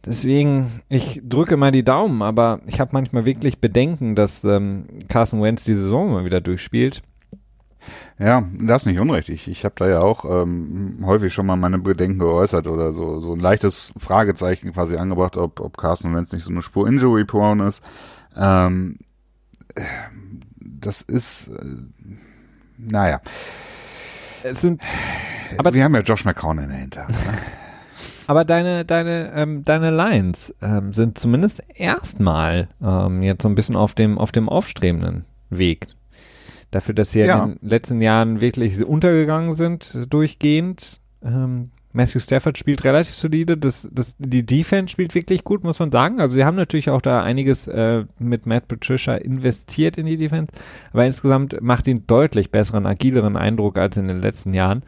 Deswegen, ich drücke mal die Daumen, aber ich habe manchmal wirklich Bedenken, dass ähm, Carson Wentz die Saison mal wieder durchspielt. Ja, das ist nicht unrecht. Ich, ich habe da ja auch ähm, häufig schon mal meine Bedenken geäußert oder so, so ein leichtes Fragezeichen quasi angebracht, ob, ob Carson Wentz nicht so eine Spur Injury-Prone ist. Ähm, das ist, äh, naja. Es sind, aber wir haben ja Josh McCown in der Hinterhand. Ne? Aber deine, deine, ähm, deine Lions ähm, sind zumindest erstmal ähm, jetzt so ein bisschen auf dem, auf dem aufstrebenden Weg. Dafür, dass sie ja. in den letzten Jahren wirklich untergegangen sind, durchgehend. Ähm, Matthew Stafford spielt relativ solide. Das, das, die Defense spielt wirklich gut, muss man sagen. Also sie haben natürlich auch da einiges äh, mit Matt Patricia investiert in die Defense, aber insgesamt macht ihn deutlich besseren, agileren Eindruck als in den letzten Jahren.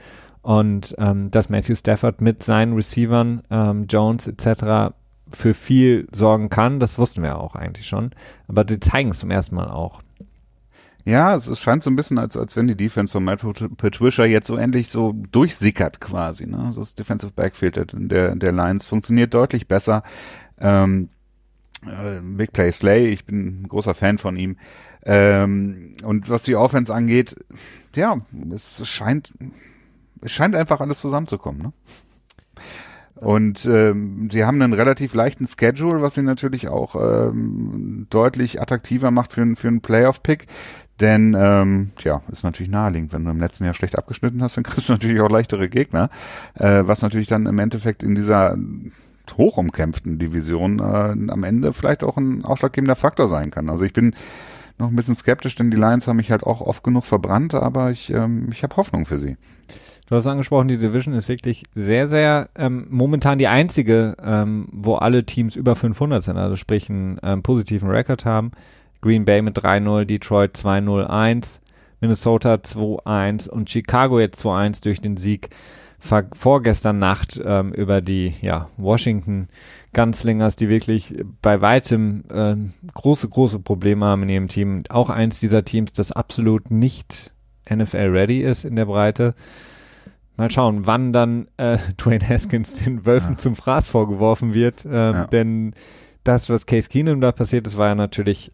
Und ähm, dass Matthew Stafford mit seinen Receivern, ähm, Jones etc. für viel sorgen kann, das wussten wir auch eigentlich schon. Aber sie zeigen es zum ersten Mal auch. Ja, es, es scheint so ein bisschen, als, als wenn die Defense von Matt Patricia jetzt so endlich so durchsickert quasi. Ne? Das Defensive Backfield der, der Lions funktioniert deutlich besser. Ähm, äh, Big Play Slay, ich bin ein großer Fan von ihm. Ähm, und was die Offense angeht, ja, es scheint, es scheint einfach alles zusammenzukommen. Ne? Und ähm, sie haben einen relativ leichten Schedule, was sie natürlich auch ähm, deutlich attraktiver macht für, für einen Playoff-Pick. Denn, ähm, tja, ist natürlich naheliegend, wenn du im letzten Jahr schlecht abgeschnitten hast, dann kriegst du natürlich auch leichtere Gegner, äh, was natürlich dann im Endeffekt in dieser hochumkämpften Division äh, am Ende vielleicht auch ein ausschlaggebender Faktor sein kann. Also ich bin noch ein bisschen skeptisch, denn die Lions haben mich halt auch oft genug verbrannt, aber ich, ähm, ich habe Hoffnung für sie. Du hast angesprochen, die Division ist wirklich sehr, sehr ähm, momentan die einzige, ähm, wo alle Teams über 500 sind, also sprich einen ähm, positiven Rekord haben. Green Bay mit 3-0, Detroit 2-0-1, Minnesota 2-1 und Chicago jetzt 2-1 durch den Sieg vorgestern Nacht ähm, über die ja, Washington Gunslingers, die wirklich bei weitem äh, große, große Probleme haben in ihrem Team. Auch eins dieser Teams, das absolut nicht NFL-ready ist in der Breite. Mal schauen, wann dann äh, Dwayne Haskins den Wölfen ja. zum Fraß vorgeworfen wird. Ähm, ja. Denn das, was Case Keenum da passiert ist, war ja natürlich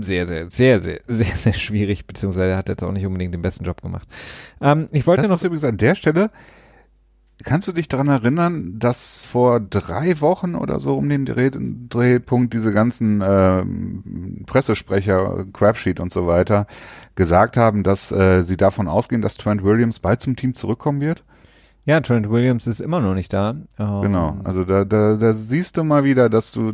sehr, sehr, sehr, sehr, sehr, sehr schwierig, beziehungsweise er hat jetzt auch nicht unbedingt den besten Job gemacht. Ähm, ich wollte das noch. Übrigens an der Stelle, kannst du dich daran erinnern, dass vor drei Wochen oder so um den Dreh, Drehpunkt diese ganzen äh, Pressesprecher, Crapsheet und so weiter gesagt haben, dass äh, sie davon ausgehen, dass Trent Williams bald zum Team zurückkommen wird? Ja, Trent Williams ist immer noch nicht da. Um, genau, also da, da, da siehst du mal wieder, dass du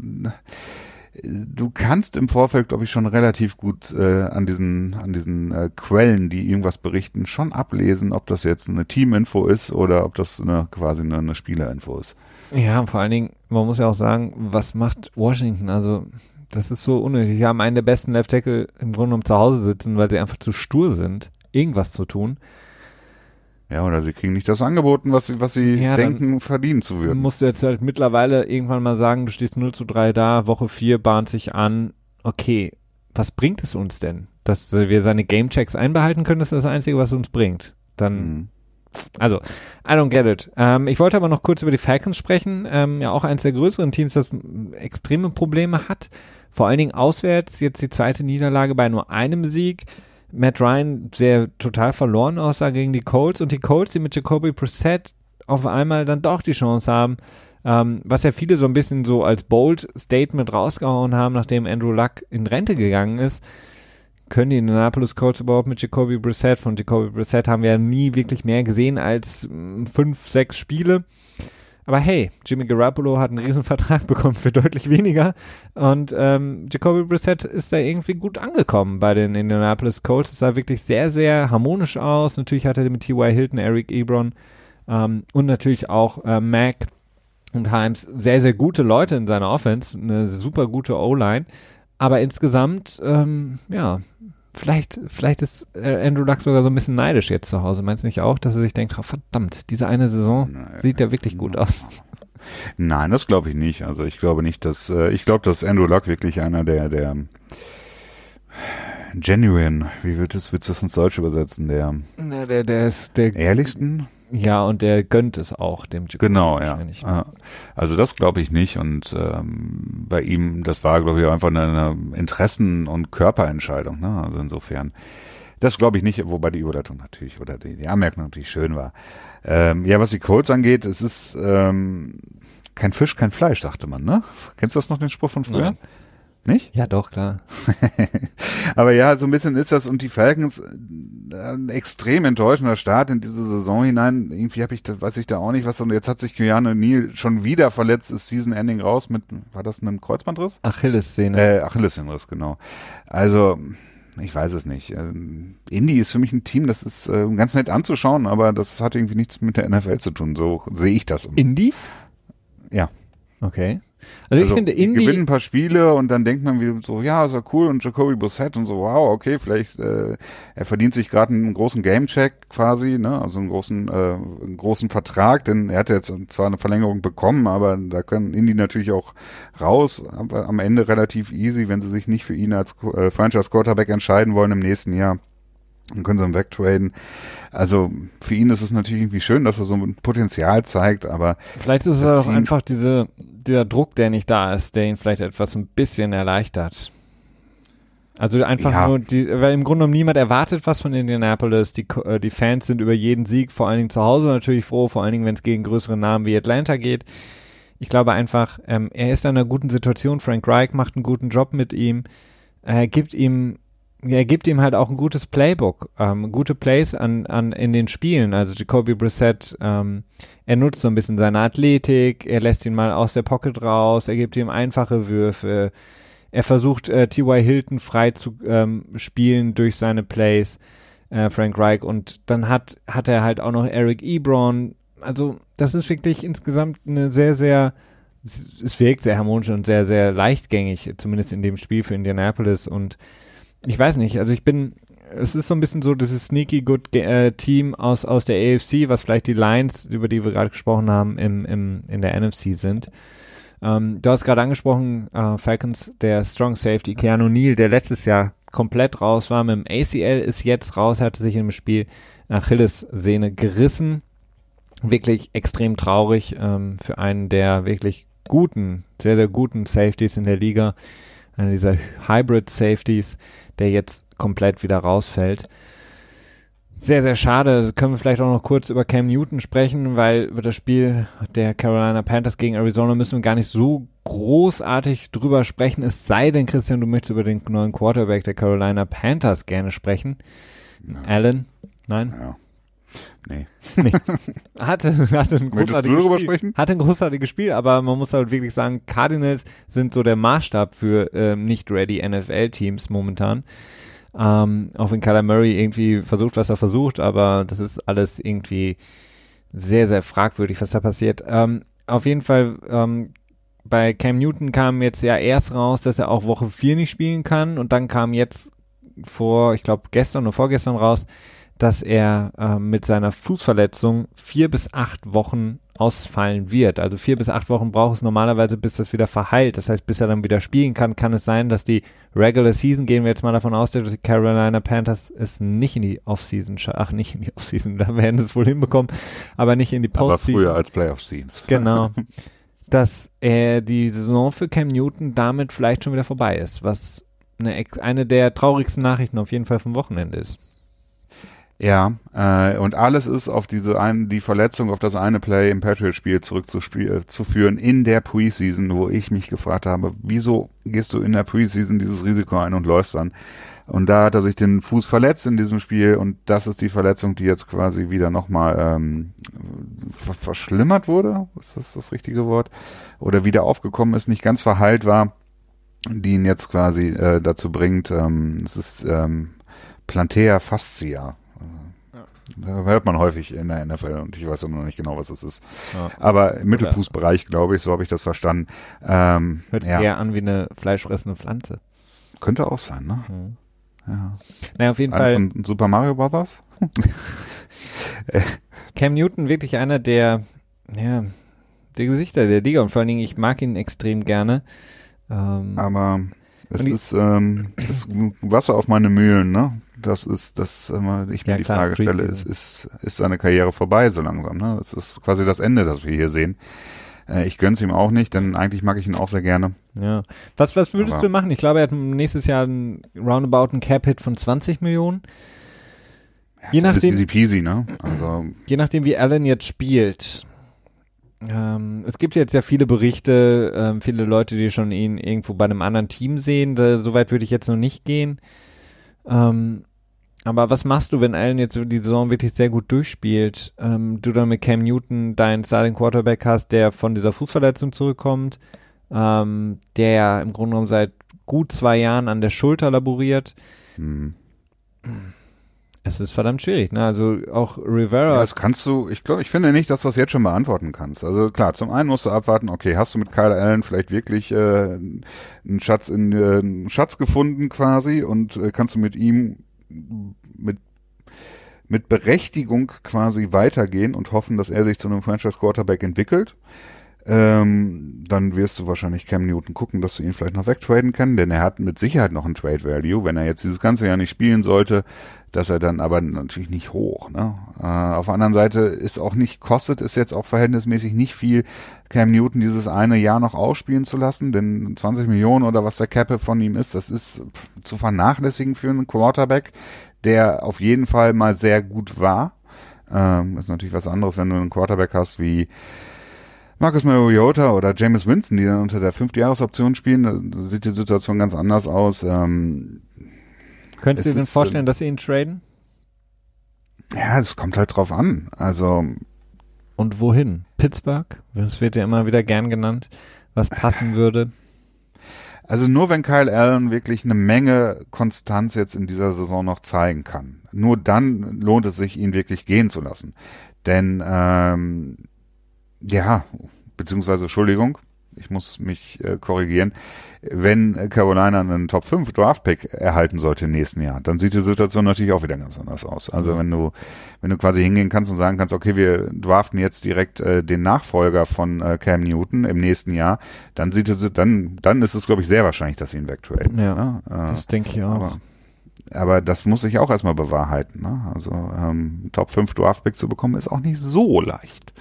du kannst im Vorfeld, glaube ich, schon relativ gut äh, an diesen, an diesen äh, Quellen, die irgendwas berichten, schon ablesen, ob das jetzt eine Teaminfo ist oder ob das eine, quasi eine, eine Spielerinfo ist. Ja, vor allen Dingen, man muss ja auch sagen, was macht Washington? Also, das ist so unnötig. Die haben einen der besten Left Tackle im Grunde genommen zu Hause sitzen, weil sie einfach zu stur sind, irgendwas zu tun. Ja, oder sie kriegen nicht das angeboten, was sie, was sie ja, denken, verdienen zu würden. Musst du jetzt halt mittlerweile irgendwann mal sagen, du stehst 0 zu 3 da, Woche 4 bahnt sich an, okay, was bringt es uns denn? Dass wir seine Gamechecks einbehalten können, ist das Einzige, was uns bringt. Dann, mhm. also, I don't get it. Ähm, ich wollte aber noch kurz über die Falcons sprechen, ähm, ja auch eines der größeren Teams, das extreme Probleme hat. Vor allen Dingen auswärts, jetzt die zweite Niederlage bei nur einem Sieg. Matt Ryan sehr total verloren aussah gegen die Colts und die Colts, die mit Jacoby Brissett auf einmal dann doch die Chance haben, ähm, was ja viele so ein bisschen so als bold Statement rausgehauen haben, nachdem Andrew Luck in Rente gegangen ist, können die Indianapolis Colts überhaupt mit Jacoby Brissett? Von Jacoby Brissett haben wir ja nie wirklich mehr gesehen als mm, fünf, sechs Spiele. Aber hey, Jimmy Garoppolo hat einen Riesenvertrag bekommen für deutlich weniger und ähm, Jacoby Brissett ist da irgendwie gut angekommen bei den Indianapolis Colts. Es sah wirklich sehr, sehr harmonisch aus. Natürlich hat er mit T.Y. Hilton, Eric Ebron ähm, und natürlich auch äh, Mac und Himes sehr, sehr gute Leute in seiner Offense, eine super gute O-Line. Aber insgesamt, ähm, ja, vielleicht, vielleicht ist äh, Andrew Luck sogar so ein bisschen neidisch jetzt zu Hause. Meinst du nicht auch, dass er sich denkt, oh, verdammt, diese eine Saison Naja, sieht ja wirklich gut aus? Nein, das glaube ich nicht. Also ich glaube nicht, dass äh, ich glaube, dass Andrew Luck wirklich einer der der genuine, wie wird es, willst du das ins Deutsch übersetzen, der Na, der, der ist, der, ehrlichsten? Ja, und der gönnt es auch, dem Jacoby Genau, ja. Ja. Also das glaube ich nicht. Und ähm, bei ihm, das war, glaube ich, einfach eine, eine Interessen- und Körperentscheidung. Ne? Also insofern, das glaube ich nicht, wobei die Überleitung natürlich oder die, die Anmerkung natürlich schön war. Ähm, ja, was die Colts angeht, es ist ähm, kein Fisch, kein Fleisch, sagte man. Ne? Kennst du das noch, den Spruch von früher? Nein. Nicht? Ja, doch, klar. Aber ja, so ein bisschen ist das und die Falcons äh, ein extrem enttäuschender Start in diese Saison hinein. Irgendwie habe ich, da, weiß ich da auch nicht was. Und jetzt hat sich Keanu Neal schon wieder verletzt, ist Season Ending raus mit, war das ein Kreuzbandriss? Achilles-Szene. Äh, Achillessehnenriss, genau. Also, ich weiß es nicht. Ähm, Indy ist für mich ein Team, das ist äh, ganz nett anzuschauen, aber das hat irgendwie nichts mit der NFL zu tun. So sehe ich das. Indie? ja. Okay. Also, ich finde die Indie. gewinnen ein paar Spiele und dann denkt man wieder so, ja, ist ja cool und Jacoby Brissett und so, wow, okay, vielleicht äh, er verdient sich gerade einen großen Gamecheck quasi, ne, also einen großen äh, einen großen Vertrag, denn er hat jetzt zwar eine Verlängerung bekommen, aber da können Indy natürlich auch raus, aber am Ende relativ easy, wenn sie sich nicht für ihn als äh, Franchise Quarterback entscheiden wollen im nächsten Jahr. Dann können sie ihn wegtraden. Also für ihn ist es natürlich irgendwie schön, dass er so ein Potenzial zeigt, aber Vielleicht ist es auch einfach diese, dieser Druck, der nicht da ist, der ihn vielleicht etwas ein bisschen erleichtert. Also einfach Ja. nur, die, weil im Grunde genommen niemand erwartet was von Indianapolis. Die, äh, die Fans sind über jeden Sieg, vor allen Dingen zu Hause natürlich froh, vor allen Dingen, wenn es gegen größere Namen wie Atlanta geht. Ich glaube einfach, ähm, er ist in einer guten Situation. Frank Reich macht einen guten Job mit ihm. Er gibt ihm, er gibt ihm halt auch ein gutes Playbook, ähm, gute Plays an, an in den Spielen. Also Jacoby Brissett, ähm, er nutzt so ein bisschen seine Athletik, er lässt ihn mal aus der Pocket raus, er gibt ihm einfache Würfe, er versucht äh, T.Y. Hilton frei zu ähm, spielen durch seine Plays, äh, Frank Reich, und dann hat, hat er halt auch noch Eric Ebron. Also das ist wirklich insgesamt eine sehr, sehr, es wirkt sehr harmonisch und sehr, sehr leichtgängig, zumindest in dem Spiel für Indianapolis und ich weiß nicht, also ich bin, es ist so ein bisschen so dieses sneaky good äh, Team aus, aus der AFC, was vielleicht die Lions, über die wir gerade gesprochen haben, im, im, in der NFC sind. Ähm, du hast gerade angesprochen, äh, Falcons, der Strong Safety, Keanu Neal, der letztes Jahr komplett raus war mit dem ACL, ist jetzt raus, hatte sich im Spiel Achillessehne gerissen. Wirklich extrem traurig ähm, für einen der wirklich guten, sehr, sehr guten Safeties in der Liga. Einer dieser Hybrid Safeties, der jetzt komplett wieder rausfällt. Sehr, sehr schade. Können wir vielleicht auch noch kurz über Cam Newton sprechen, weil über das Spiel der Carolina Panthers gegen Arizona müssen wir gar nicht so großartig drüber sprechen. Es sei denn, Christian, du möchtest über den neuen Quarterback der Carolina Panthers gerne sprechen. Allen? Nein? ja. Nee. Hatte, hatte ein großartiges Spiel. sprechen? Hatte ein großartiges Spiel, aber man muss halt wirklich sagen, Cardinals sind so der Maßstab für ähm, nicht ready NFL-Teams momentan. Ähm, auch wenn Kyler Murray irgendwie versucht, was er versucht, aber das ist alles irgendwie sehr, sehr fragwürdig, was da passiert. Ähm, auf jeden Fall, ähm, bei Cam Newton kam jetzt ja erst raus, dass er auch Woche 4 nicht spielen kann und dann kam jetzt vor, ich glaube gestern oder vorgestern raus, dass er äh, mit seiner Fußverletzung vier bis acht Wochen ausfallen wird. Also vier bis acht Wochen braucht es normalerweise, bis das wieder verheilt. Das heißt, bis er dann wieder spielen kann, kann es sein, dass die Regular Season, gehen wir jetzt mal davon aus, dass die Carolina Panthers es nicht in die Offseason, ach nicht in die Offseason, da werden sie es wohl hinbekommen, aber nicht in die Aber Postseason. früher als Playoff-Teams. Genau. dass er die Saison für Cam Newton damit vielleicht schon wieder vorbei ist, was eine, eine der traurigsten Nachrichten auf jeden Fall vom Wochenende ist. Ja, äh, und alles ist auf diese ein, die Verletzung, auf das eine Play im Patriot-Spiel zurückzuführen in der Preseason, wo ich mich gefragt habe, wieso gehst du in der Preseason dieses Risiko ein und läufst dann Und da hat er sich den Fuß verletzt in diesem Spiel und das ist die Verletzung, die jetzt quasi wieder nochmal ähm, ver verschlimmert wurde. Ist das das richtige Wort? Oder wieder aufgekommen ist, nicht ganz verheilt war, die ihn jetzt quasi äh, dazu bringt. Ähm, es ist ähm, Plantea fascia. Da hört man häufig in der NFL und ich weiß auch noch nicht genau, was es ist. Ja. Aber im Mittelfußbereich, glaube ich, so habe ich das verstanden. Ähm, Hört sich ja, eher an wie eine fleischfressende Pflanze. könnte auch sein, ne? Mhm. Ja. Naja, auf jeden Fall. von Super Mario Brothers? Cam Newton wirklich einer der, ja, der Gesichter der Liga und vor allen Dingen, ich mag ihn extrem gerne. Ähm, Aber es Und ist ähm, das Wasser auf meine Mühlen, ne? Das ist, das immer ich mir Ja, die klar, Frage stelle, ist, ist, ist seine Karriere vorbei so langsam, ne? Das ist quasi das Ende, das wir hier sehen. Äh, ich gönn's ihm auch nicht, denn eigentlich mag ich ihn auch sehr gerne. ja. Was, was würdest Aber- du machen? Ich glaube, er hat nächstes Jahr einen roundabout einen Cap-Hit von 20 Millionen. Je Ist alles nachdem, easy peasy, ne? Also je nachdem, wie Allen jetzt spielt. Ähm, es gibt jetzt ja viele Berichte, ähm, viele Leute, die schon ihn irgendwo bei einem anderen Team sehen. Da, so weit würde ich jetzt noch nicht gehen. Ähm, aber was machst du, wenn Allen jetzt die Saison wirklich sehr gut durchspielt? Ähm, du dann mit Cam Newton deinen Starting Quarterback hast, der von dieser Fußverletzung zurückkommt, ähm, der ja im Grunde genommen seit gut zwei Jahren an der Schulter laboriert. hm. Es ist verdammt schwierig, ne? Also auch Rivera. Ja, das kannst du, ich glaube, ich finde nicht, dass du das jetzt schon beantworten kannst. Also klar, zum einen musst du abwarten, okay, hast du mit Kyle Allen vielleicht wirklich äh, einen Schatz in äh, einen Schatz gefunden quasi und äh, kannst du mit ihm mit mit Berechtigung quasi weitergehen und hoffen, dass er sich zu einem Franchise Quarterback entwickelt. Ähm, dann wirst du wahrscheinlich Cam Newton gucken, dass du ihn vielleicht noch wegtraden kann, denn er hat mit Sicherheit noch einen Trade Value, wenn er jetzt dieses ganze Jahr nicht spielen sollte, dass er dann aber natürlich nicht hoch. Ne? Äh, auf der anderen Seite ist auch nicht, kostet es jetzt auch verhältnismäßig nicht viel, Cam Newton dieses eine Jahr noch ausspielen zu lassen, denn 20 Millionen oder was der Cappe von ihm ist, das ist zu vernachlässigen für einen Quarterback, der auf jeden Fall mal sehr gut war. Ähm, ist natürlich was anderes, wenn du einen Quarterback hast wie Marcus Mariota oder Jameis Winston, die dann unter der Fünftjahresoption spielen, da sieht die Situation ganz anders aus. Ähm, Könntest du dir denn vorstellen, ähm, dass sie ihn traden? ja, es kommt halt drauf an. Also Und wohin? Pittsburgh? Das wird ja immer wieder gern genannt, was passen würde. Also nur wenn Kyle Allen wirklich eine Menge Konstanz jetzt in dieser Saison noch zeigen kann, nur dann lohnt es sich, ihn wirklich gehen zu lassen. Denn ähm, ja, beziehungsweise Entschuldigung, ich muss mich äh, korrigieren, wenn Carolina einen Top 5 Draft Pick erhalten sollte im nächsten Jahr, dann sieht die Situation natürlich auch wieder ganz anders aus. Also wenn du wenn du quasi hingehen kannst und sagen kannst, okay, wir draften jetzt direkt äh, den Nachfolger von äh, Cam Newton im nächsten Jahr, dann sieht es dann dann ist es glaube ich sehr wahrscheinlich, dass sie ihn wegtraden. Ja, ne? Äh, Das denke ich auch. aber, aber das muss sich auch erstmal bewahrheiten. Ne? Also ähm, Top 5 Draft Pick zu bekommen ist auch nicht so leicht.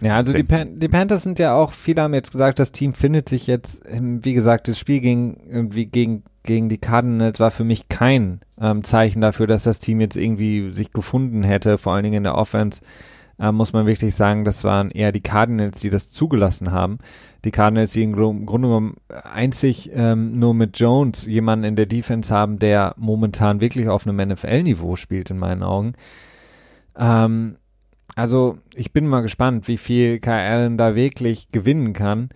Ja, also die, Pan die Panthers sind ja auch, viele haben jetzt gesagt, das Team findet sich jetzt, ähm, wie gesagt, das Spiel gegen, irgendwie gegen, gegen die Cardinals war für mich kein ähm, Zeichen dafür, dass das Team jetzt irgendwie sich gefunden hätte, vor allen Dingen in der Offense. äh, muss man wirklich sagen, das waren eher die Cardinals, die das zugelassen haben. Die Cardinals, die im Gru- im Grunde genommen einzig ähm, nur mit Jones jemanden in der Defense haben, der momentan wirklich auf einem NFL-Niveau spielt, in meinen Augen. Ähm, also ich bin mal gespannt, wie viel Allen da wirklich gewinnen kann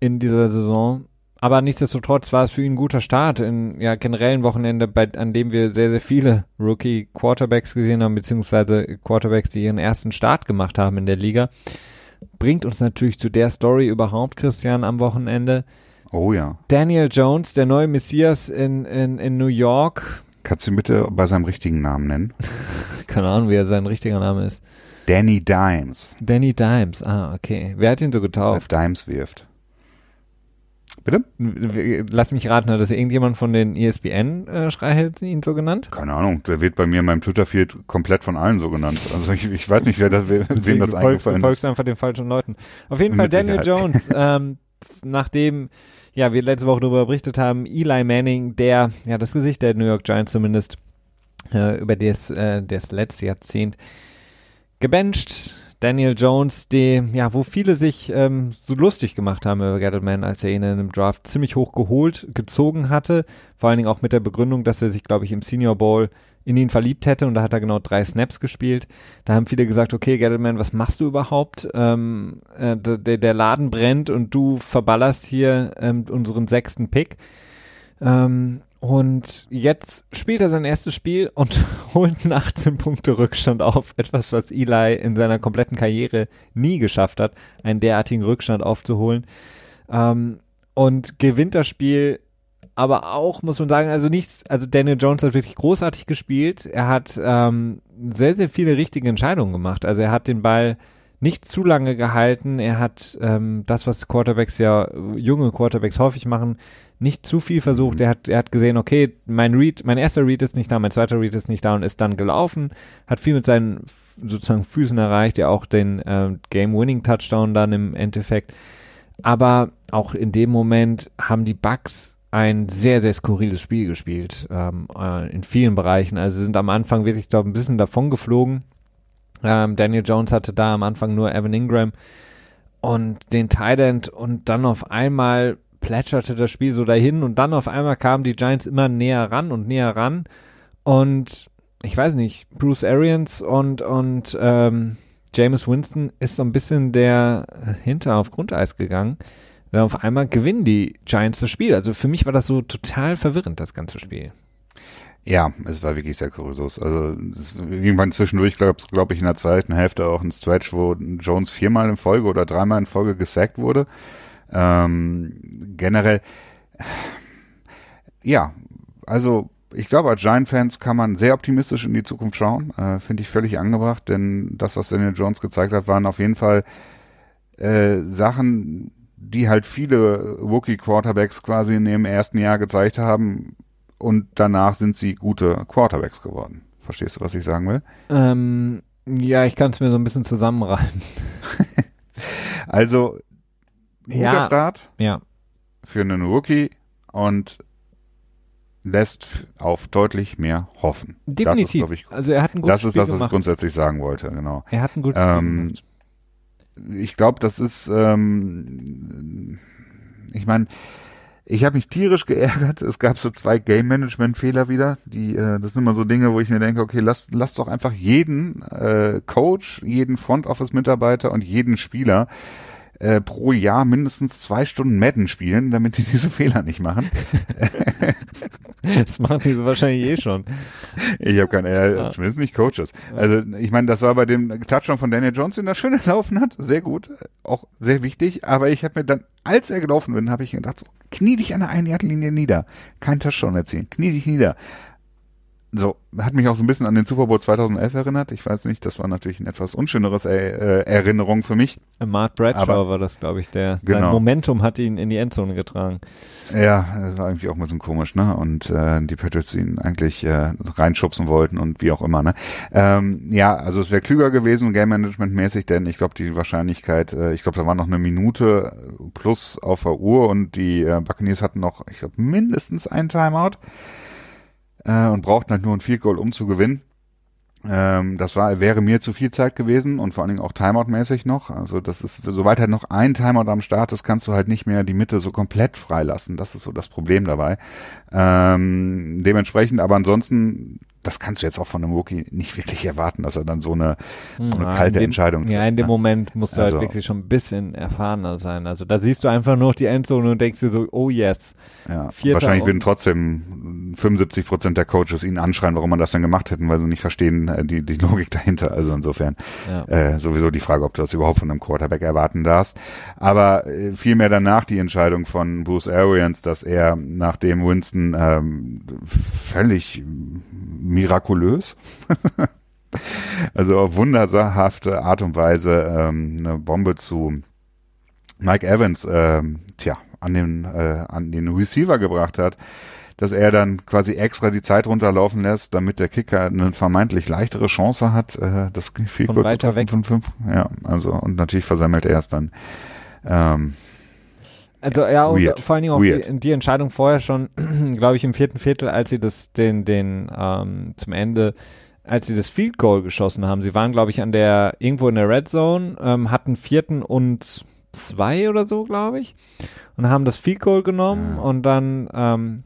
in dieser Saison. Aber nichtsdestotrotz war es für ihn ein guter Start in ja generellen Wochenende, bei, an dem wir sehr, sehr viele Rookie-Quarterbacks gesehen haben, beziehungsweise Quarterbacks, die ihren ersten Start gemacht haben in der Liga. Bringt uns natürlich zu der Story überhaupt, Christian, am Wochenende. Oh ja. Daniel Jones, der neue Messias in, in, in New York. Kannst du ihn bitte bei seinem richtigen Namen nennen? Keine Ahnung, wie er sein richtiger Name ist. Danny Dimes. Danny Dimes. Ah, okay. Wer hat ihn so getauft? Dimes wirft. Bitte? Lass mich raten, hat das irgendjemand von den ESPN-Schreihälsen ihn so genannt? Keine Ahnung. Der wird bei mir in meinem Twitter-Feed komplett von allen so genannt. Also ich, ich weiß nicht, wer das, wer, wem das du folgst, du eingefallen folgst ist. einfach den falschen Leuten. Auf jeden Fall Mit Daniel Sicherheit. Jones, ähm, nachdem ja, wir letzte Woche darüber berichtet haben, Eli Manning, der, ja, das Gesicht der New York Giants zumindest, äh, über das, äh, das letzte Jahrzehnt gebencht. Daniel Jones, die, ja, wo viele sich ähm, so lustig gemacht haben über Gettleman, als er ihn in einem Draft ziemlich hoch geholt, gezogen hatte. Vor allen Dingen auch mit der Begründung, dass er sich, glaube ich, im Senior Bowl in ihn verliebt hätte und da hat er genau drei Snaps gespielt. Da haben viele gesagt, okay, Gettleman, was machst du überhaupt? Ähm, äh, der, der Laden brennt und du verballerst hier ähm, unseren sechsten Pick. Ähm, und jetzt spielt er sein erstes Spiel und holt einen 18 Punkte Rückstand auf. Etwas, was Eli in seiner kompletten Karriere nie geschafft hat, einen derartigen Rückstand aufzuholen. Ähm, und gewinnt das Spiel, aber auch, muss man sagen, also nichts, also Daniel Jones hat wirklich großartig gespielt. Er hat ähm, sehr, sehr viele richtige Entscheidungen gemacht. Also er hat den Ball nicht zu lange gehalten. Er hat ähm, das, was Quarterbacks ja, junge Quarterbacks häufig machen, nicht zu viel versucht. Er hat, er hat gesehen, okay, mein Read, mein erster Read ist nicht da, mein zweiter Read ist nicht da und ist dann gelaufen. Hat viel mit seinen sozusagen Füßen erreicht, ja auch den äh, Game-Winning-Touchdown dann im Endeffekt. Aber auch in dem Moment haben die Bucks ein sehr, sehr skurriles Spiel gespielt, ähm, äh, in vielen Bereichen. Also sind am Anfang wirklich, glaube ein bisschen davon geflogen. Ähm, Daniel Jones hatte da am Anfang nur Evan Ingram und den Tight und dann auf einmal plätscherte das Spiel so dahin und dann auf einmal kamen die Giants immer näher ran und näher ran und ich weiß nicht, Bruce Arians und, und ähm, James Winston ist so ein bisschen der Hinter auf Grundeis gegangen. Denn auf einmal gewinnen die Giants das Spiel. Also für mich war das so total verwirrend, das ganze Spiel. Ja, es war wirklich sehr kurios. Also irgendwann zwischendurch glaube glaub ich in der zweiten Hälfte auch ein Stretch, wo Jones viermal in Folge oder dreimal in Folge gesackt wurde. Ähm, generell, ja, also ich glaube, als Giant-Fans kann man sehr optimistisch in die Zukunft schauen. Äh, Finde ich völlig angebracht, denn das, was Daniel Jones gezeigt hat, waren auf jeden Fall äh, Sachen, die halt viele Rookie-Quarterbacks quasi in ihrem ersten Jahr gezeigt haben. Und danach sind sie gute Quarterbacks geworden. Verstehst du, was ich sagen will? Ähm, ja, ich kann es mir so ein bisschen zusammenreißen. also ja. guter Start Ja. für einen Rookie und lässt auf deutlich mehr hoffen. Definitiv. Das ist, ich, also er hat ein gutes das ist Spiel das, was ich gemacht. grundsätzlich sagen wollte, genau. Er hat ein gutes Spiel Ähm, ich glaube, das ist, ähm, ich meine, ich habe mich tierisch geärgert. Es gab so zwei Game Management Fehler wieder. Die, äh, das sind immer so Dinge, wo ich mir denke, okay, lass, lass doch einfach jeden äh, Coach, jeden Front Office Mitarbeiter und jeden Spieler äh, pro Jahr mindestens zwei Stunden Madden spielen, damit sie diese Fehler nicht machen. Das machen die so wahrscheinlich eh schon. Ich habe keine, äh, Ja. zumindest nicht Coaches. Also ich meine, das war bei dem Touchdown von Daniel Jones, den er schön gelaufen hat, sehr gut, auch sehr wichtig. Aber ich habe mir dann, als er gelaufen bin, habe ich gedacht, so, knie dich an der einen Linie nieder, kein Touchdown erzielen, knie dich nieder. So, hat mich auch so ein bisschen an den Super Bowl 2011 erinnert. Ich weiß nicht, das war natürlich ein etwas unschöneres äh, Erinnerung für mich. Mark Bradshaw Aber- war das, glaube ich, der. Sein Genau. Momentum hat ihn in die Endzone getragen. Ja, das war eigentlich auch ein bisschen komisch, ne? Und äh, die Patriots ihn eigentlich äh, reinschubsen wollten und wie auch immer, ne? Ähm, ja, also es wäre klüger gewesen, Game Management mäßig, denn ich glaube, die Wahrscheinlichkeit, äh, ich glaube, da war noch eine Minute plus auf der Uhr und die äh, Buccaneers hatten noch, ich glaube, mindestens ein Timeout äh, und brauchten halt nur ein Field Goal, um zu gewinnen. Ähm, das war, wäre mir zu viel Zeit gewesen und vor allen Dingen auch Timeout-mäßig noch. Also das ist, sobald halt noch ein Timeout am Start ist, kannst du halt nicht mehr die Mitte so komplett freilassen. Das ist so das Problem dabei. Ähm, dementsprechend, aber ansonsten, das kannst du jetzt auch von einem Rookie nicht wirklich erwarten, dass er dann so eine, so eine Ja, kalte dem, Entscheidung trifft. Ja, in dem ne? Moment musst du Also- halt wirklich schon ein bisschen erfahrener sein. Also da siehst du einfach nur die Endzone und denkst dir so, oh yes. Ja, wahrscheinlich würden trotzdem 75 Prozent der Coaches ihn anschreien, warum man das denn gemacht hätten, weil sie nicht verstehen äh, die, die Logik dahinter. Also insofern Ja. äh, sowieso die Frage, ob du das überhaupt von einem Quarterback erwarten darfst. Aber äh, vielmehr danach die Entscheidung von Bruce Arians, dass er nachdem Winston ähm, völlig mirakulös also auf wunderhafte Art und Weise ähm, eine Bombe zu Mike Evans, ähm, tja, an den, äh, an den Receiver gebracht hat, dass er dann quasi extra die Zeit runterlaufen lässt, damit der Kicker eine vermeintlich leichtere Chance hat, äh, das viel Von weiter weg. Von fünf, ja, also und natürlich versammelt er es dann. Ähm, Also ja, und Weird. vor allen Dingen auch die, die Entscheidung vorher schon, glaube ich, im vierten Viertel, als sie das den, den ähm, zum Ende als sie das Field Goal geschossen haben. Sie waren, glaube ich, an der, irgendwo in der Red Zone, ähm, hatten vierten und zwei oder so, glaube ich, und haben das Field Goal genommen Ja. und dann ähm,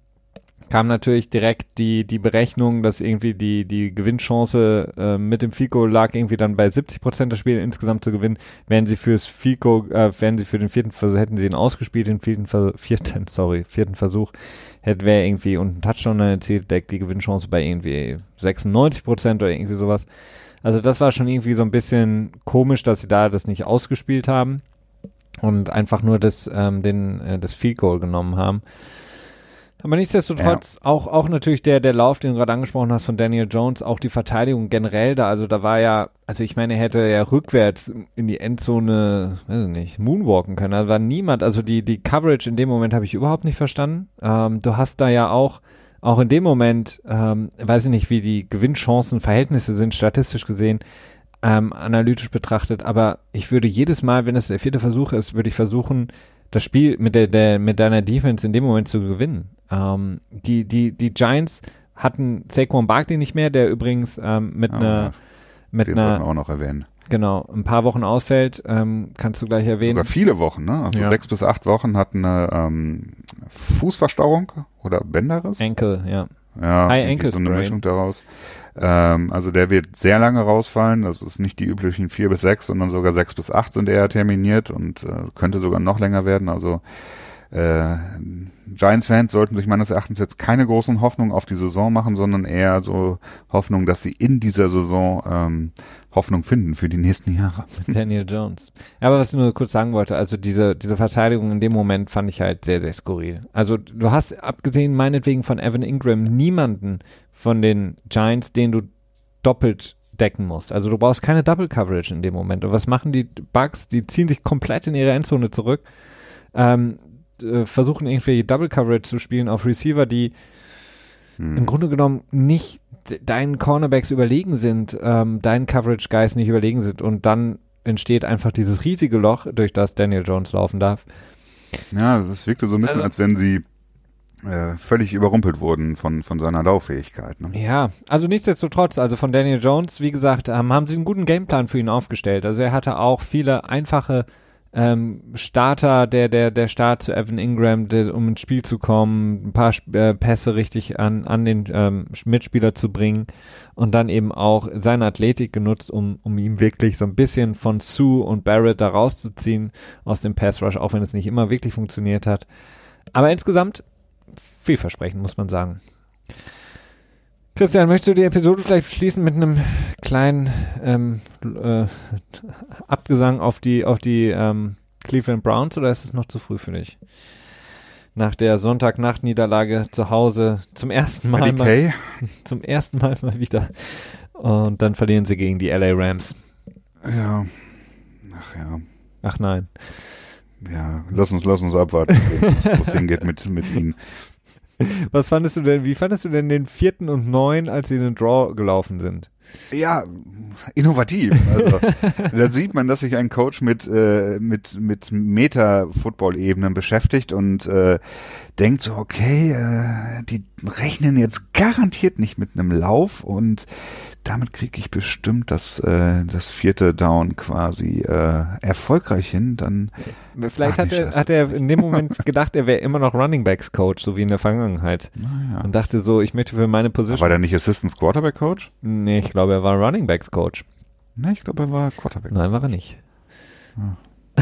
kam natürlich direkt die, die Berechnung, dass irgendwie die, die Gewinnchance äh, mit dem Goal lag irgendwie dann bei 70 Prozent des Spiels insgesamt zu gewinnen. Wären sie fürs Goal, äh, wären sie für den vierten Versuch, hätten sie ihn ausgespielt, den vierten, Ver vierten, sorry, vierten Versuch, hätte wäre irgendwie und ein Touchdown erzielt, deckt die Gewinnchance bei irgendwie 96 Prozent oder irgendwie sowas. Also das war schon irgendwie so ein bisschen komisch, dass sie da das nicht ausgespielt haben und einfach nur das, ähm, den, äh, das Field Goal genommen haben. Aber nichtsdestotrotz auch, auch natürlich der, der Lauf, den du gerade angesprochen hast von Daniel Jones, auch die Verteidigung generell da. Also da war ja, also ich meine, er hätte ja rückwärts in die Endzone, weiß ich nicht, moonwalken können. Da war niemand, also die, die Coverage in dem Moment habe ich überhaupt nicht verstanden. Ähm, du hast da ja auch, auch in dem Moment, ähm, weiß ich nicht, wie die Gewinnchancenverhältnisse sind, statistisch gesehen, ähm, analytisch betrachtet, aber ich würde jedes Mal, wenn es der vierte Versuch ist, würde ich versuchen, das Spiel mit der, der mit deiner Defense in dem Moment zu gewinnen. Ähm, die die die Giants hatten Saquon Barkley nicht mehr, der übrigens ähm, mit einer mit einer auch noch erwähnen. genau ein paar Wochen ausfällt. Ähm, kannst du gleich erwähnen? Sogar viele Wochen, ne? Also Ja. sechs bis acht Wochen hat eine ähm, Fußverstauung oder Bänderriss. Enkel, ja. Ja, High Ankle so eine. Mischung daraus. Ähm, also der wird sehr lange rausfallen. Das ist nicht die üblichen vier bis sechs, sondern sogar sechs bis acht sind eher terminiert und äh, könnte sogar noch länger werden. Also äh, Giants-Fans sollten sich meines Erachtens jetzt keine großen Hoffnungen auf die Saison machen, sondern eher so Hoffnung, dass sie in dieser Saison ähm, Hoffnung finden für die nächsten Jahre. Daniel Jones. Ja, aber was ich nur kurz sagen wollte, also diese, diese Verteidigung in dem Moment fand ich halt sehr, sehr skurril. Also du hast abgesehen meinetwegen von Evan Ingram niemanden von den Giants, den du doppelt decken musst. Also du brauchst keine Double Coverage in dem Moment. Und was machen die Bugs? Die ziehen sich komplett in ihre Endzone zurück, ähm, äh, versuchen irgendwie Double Coverage zu spielen auf Receiver, die Hm. im Grunde genommen nicht de- deinen Cornerbacks überlegen sind, ähm, deinen Coverage Guys nicht überlegen sind und dann entsteht einfach dieses riesige Loch, durch das Daniel Jones laufen darf. Ja, es wirkte so ein bisschen, Also- als wenn sie äh, völlig überrumpelt wurden von, von seiner Lauffähigkeit. Ne? Ja, also nichtsdestotrotz, also von Daniel Jones, wie gesagt, ähm, haben sie einen guten Gameplan für ihn aufgestellt. Also er hatte auch viele einfache ähm, Starter, der, der, der Start zu Evan Ingram, der, um ins Spiel zu kommen, ein paar äh, Pässe richtig an, an den ähm, Mitspieler zu bringen und dann eben auch seine Athletik genutzt, um, um ihm wirklich so ein bisschen von Sue und Barrett da rauszuziehen aus dem Pass Rush, auch wenn es nicht immer wirklich funktioniert hat. Aber insgesamt vielversprechend, muss man sagen. Christian, möchtest du die Episode vielleicht schließen mit einem kleinen ähm, äh, Abgesang auf die, auf die ähm, Cleveland Browns oder ist es noch zu früh für dich? Nach der Sonntagnacht-Niederlage zu Hause zum ersten Mal, mal zum ersten Mal mal wieder und dann verlieren sie gegen die LA Rams. ja, ach ja, Ach nein. ja, lass uns, lass uns abwarten, wo es hingeht mit, mit ihnen. Was fandest du denn, wie fandest du denn den vierten und neun, als sie in den Draw gelaufen sind? Ja, innovativ. Also, da sieht man, dass sich ein Coach mit, äh, mit, mit Meta-Football-Ebenen beschäftigt und äh, denkt so, okay, äh, die rechnen jetzt garantiert nicht mit einem Lauf und damit kriege ich bestimmt das, äh, das vierte Down quasi äh, erfolgreich hin. Dann Vielleicht hat nee, er, Scheiße. hat er in dem Moment gedacht, er wäre immer noch Running Backs Coach, so wie in der Vergangenheit. naja. Und dachte so, ich möchte für meine Position. War der nicht Assistant Quarterback Coach? nee, ich glaube, er war Running Backs Coach. Ne, ich glaube, er war Quarterback. Nein, war er nicht. Hm.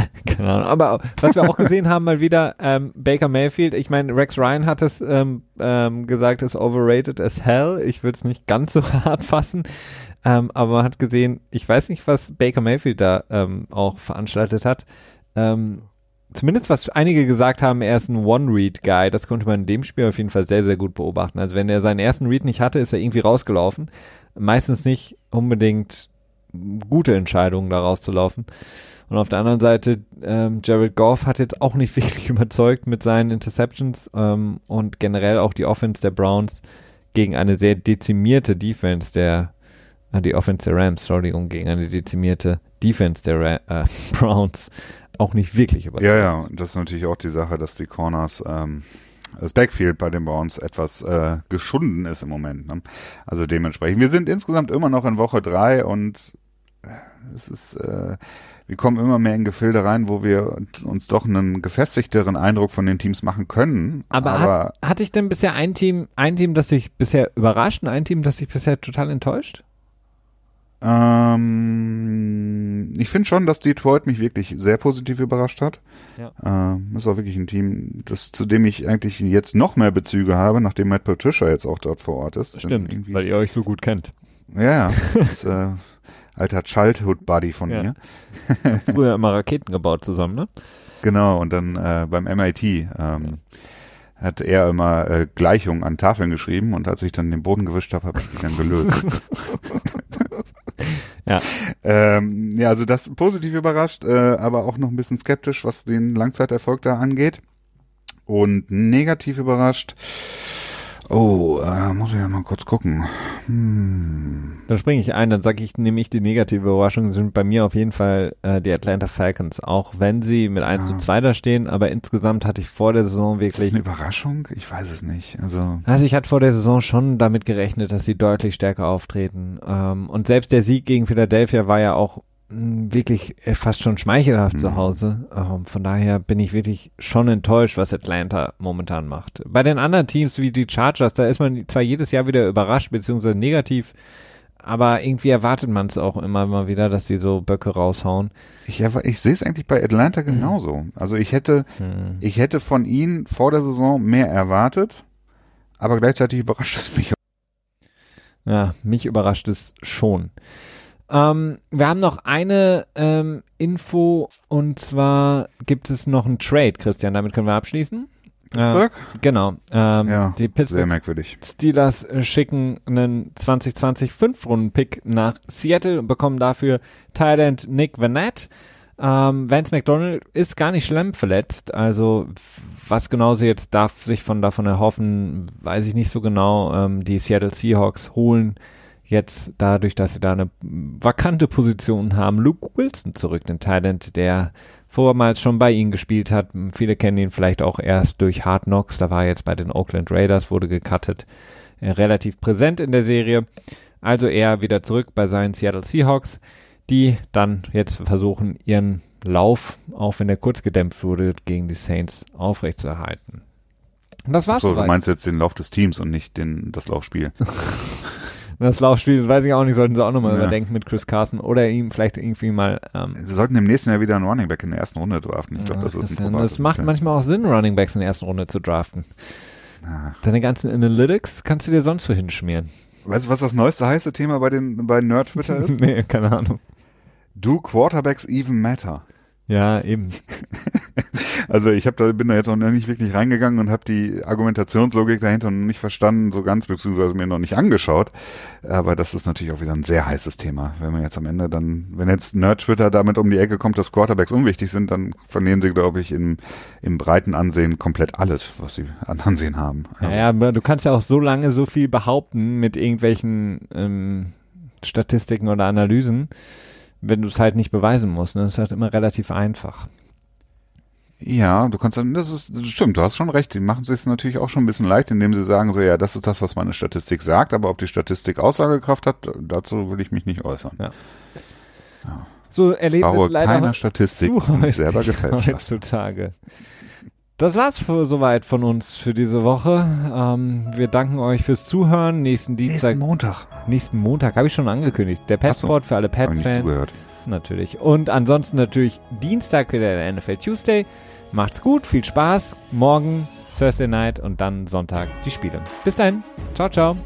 Keine Ahnung. Aber was wir auch gesehen haben, mal wieder, ähm, Baker Mayfield, ich meine, Rex Ryan hat es ähm, ähm, gesagt, ist overrated as hell. Ich würde es nicht ganz so hart fassen. Ähm, aber man hat gesehen, ich weiß nicht, was Baker Mayfield da ähm, auch veranstaltet hat. Ähm, zumindest was einige gesagt haben, er ist ein One-Read-Guy. Das konnte man in dem Spiel auf jeden Fall sehr, sehr gut beobachten. Also wenn er seinen ersten Read nicht hatte, ist er irgendwie rausgelaufen. Meistens nicht unbedingt gute Entscheidungen da rauszulaufen. Und auf der anderen Seite, ähm, Jared Goff hat jetzt auch nicht wirklich überzeugt mit seinen Interceptions ähm, und generell auch die Offense der Browns gegen eine sehr dezimierte Defense der, äh, die Offense der Rams, Entschuldigung, gegen eine dezimierte Defense der Ra äh, Browns auch nicht wirklich überzeugt. Ja, ja, das ist natürlich auch die Sache, dass die Corners ähm, das Backfield bei den Browns etwas äh, geschunden ist im Moment. Ne? Also dementsprechend. Wir sind insgesamt immer noch in Woche drei und äh, es ist, äh, wir kommen immer mehr in Gefilde rein, wo wir uns doch einen gefestigteren Eindruck von den Teams machen können. Aber, Aber hat, hatte ich denn bisher ein Team, ein Team, das sich bisher überrascht und ein Team, das sich bisher total enttäuscht? Ähm, ich finde schon, dass Detroit mich wirklich sehr positiv überrascht hat. Ja. Ähm, ist auch wirklich ein Team, das, zu dem ich eigentlich jetzt noch mehr Bezüge habe, nachdem Matt Patricia jetzt auch dort vor Ort ist. Irgendwie- weil ihr euch so gut kennt. Ja, ja. Das äh, alter Childhood-Buddy von Ja. mir. Früher immer Raketen gebaut zusammen, ne? Genau, und dann äh, beim MIT ähm, hat er immer äh, Gleichungen an Tafeln geschrieben und als ich dann den Boden gewischt habe, habe ich die dann gelöst. Ja. Ähm, ja, also das positiv überrascht, äh, aber auch noch ein bisschen skeptisch, was den Langzeiterfolg da angeht. Und negativ überrascht. Oh, äh, muss ich ja mal kurz gucken. Hm. Dann springe ich ein, dann sage ich, nämlich die negative Überraschung sind bei mir auf jeden Fall äh, die Atlanta Falcons, auch wenn sie mit 1 zu Ja. 2 da stehen, aber insgesamt hatte ich vor der Saison Ist das wirklich eine Überraschung? Ich weiß es nicht. Also Also ich hatte vor der Saison schon damit gerechnet, dass sie deutlich stärker auftreten. Ähm, und selbst der Sieg gegen Philadelphia war ja auch wirklich äh, fast schon schmeichelhaft Mhm. zu Hause. Ähm, von daher bin ich wirklich schon enttäuscht, was Atlanta momentan macht. Bei den anderen Teams wie die Chargers, da ist man zwar jedes Jahr wieder überrascht, beziehungsweise negativ, aber irgendwie erwartet man es auch immer mal wieder, dass die so Böcke raushauen. ich, ich sehe es eigentlich bei Atlanta genauso. Also ich hätte, Hm. ich hätte von ihnen vor der Saison mehr erwartet, aber gleichzeitig überrascht es mich. Ja, mich überrascht es schon. Ähm, wir haben noch eine ähm, Info und zwar gibt es noch einen Trade, Christian, damit können wir abschließen. Äh, genau. Ähm, Ja, die Sehr Pittsburgh merkwürdig. Steelers äh, schicken einen 2020 5-Runden-Pick nach Seattle und bekommen dafür Thailand Nick Vanette. Ähm, Vance McDonald ist gar nicht schlimm verletzt, also was genau sie jetzt darf sich von davon erhoffen, weiß ich nicht so genau. Ähm, die Seattle Seahawks holen jetzt dadurch, dass sie da eine vakante Position haben, Luke Wilson zurück, den Thailand, der vormals schon bei ihnen gespielt hat. Viele kennen ihn vielleicht auch erst durch Hard Knocks. Da war er jetzt bei den Oakland Raiders, wurde gecuttet. Äh, relativ präsent in der Serie. Also er wieder zurück bei seinen Seattle Seahawks, die dann jetzt versuchen, ihren Lauf, auch wenn er kurz gedämpft wurde, gegen die Saints aufrechtzuerhalten. Und das war's So, du meinst jetzt den Lauf des Teams und nicht den, das Laufspiel. Das Laufspiel, das weiß ich auch nicht, sollten sie auch nochmal Ja. überdenken mit Chris Carson oder ihm vielleicht irgendwie mal ähm, Sie sollten im nächsten Jahr wieder einen Running Back in der ersten Runde draften. Ich glaube, Ach, das ist ein Christian, probates das macht manchmal auch Sinn, Running Backs in der ersten Runde zu draften. Ah. Deine ganzen Analytics kannst du dir sonst so hinschmieren. Weißt du, was das neueste heiße Thema bei den bei Nerd Twitter ist? nee, keine Ahnung. Do Quarterbacks even matter? Ja, eben. Also ich hab da bin da jetzt noch nicht wirklich reingegangen und habe die Argumentationslogik dahinter noch nicht verstanden, so ganz beziehungsweise mir noch nicht angeschaut. Aber das ist natürlich auch wieder ein sehr heißes Thema. Wenn man jetzt am Ende dann, wenn jetzt Nerd Twitter damit um die Ecke kommt, dass Quarterbacks unwichtig sind, dann verlieren sie, glaube ich, im, im breiten Ansehen komplett alles, was sie an Ansehen haben. Also, Ja, ja, aber du kannst ja auch so lange so viel behaupten mit irgendwelchen ähm, Statistiken oder Analysen, wenn du es halt nicht beweisen musst. Ne? Das ist halt immer relativ einfach. Ja, du kannst dann, das ist, das stimmt, du hast schon recht. Die machen sich es natürlich auch schon ein bisschen leicht, indem sie sagen so, ja, das ist das, was meine Statistik sagt, aber ob die Statistik Aussagekraft hat, dazu will ich mich nicht äußern. Ja. So erleben wir Baue es leider keiner Statistik, die selber gefällt heutzutage. Das war's für, soweit von uns für diese Woche. Ähm, wir danken euch fürs Zuhören. Nächsten Dienstag, Nächsten Montag. nächsten Montag habe ich schon angekündigt. Der Passport für alle Pets-Fans. Natürlich. Und ansonsten natürlich Dienstag wieder der NFL Tuesday. Macht's gut, viel Spaß. Morgen Thursday Night und dann Sonntag die Spiele. Bis dahin. Ciao, ciao.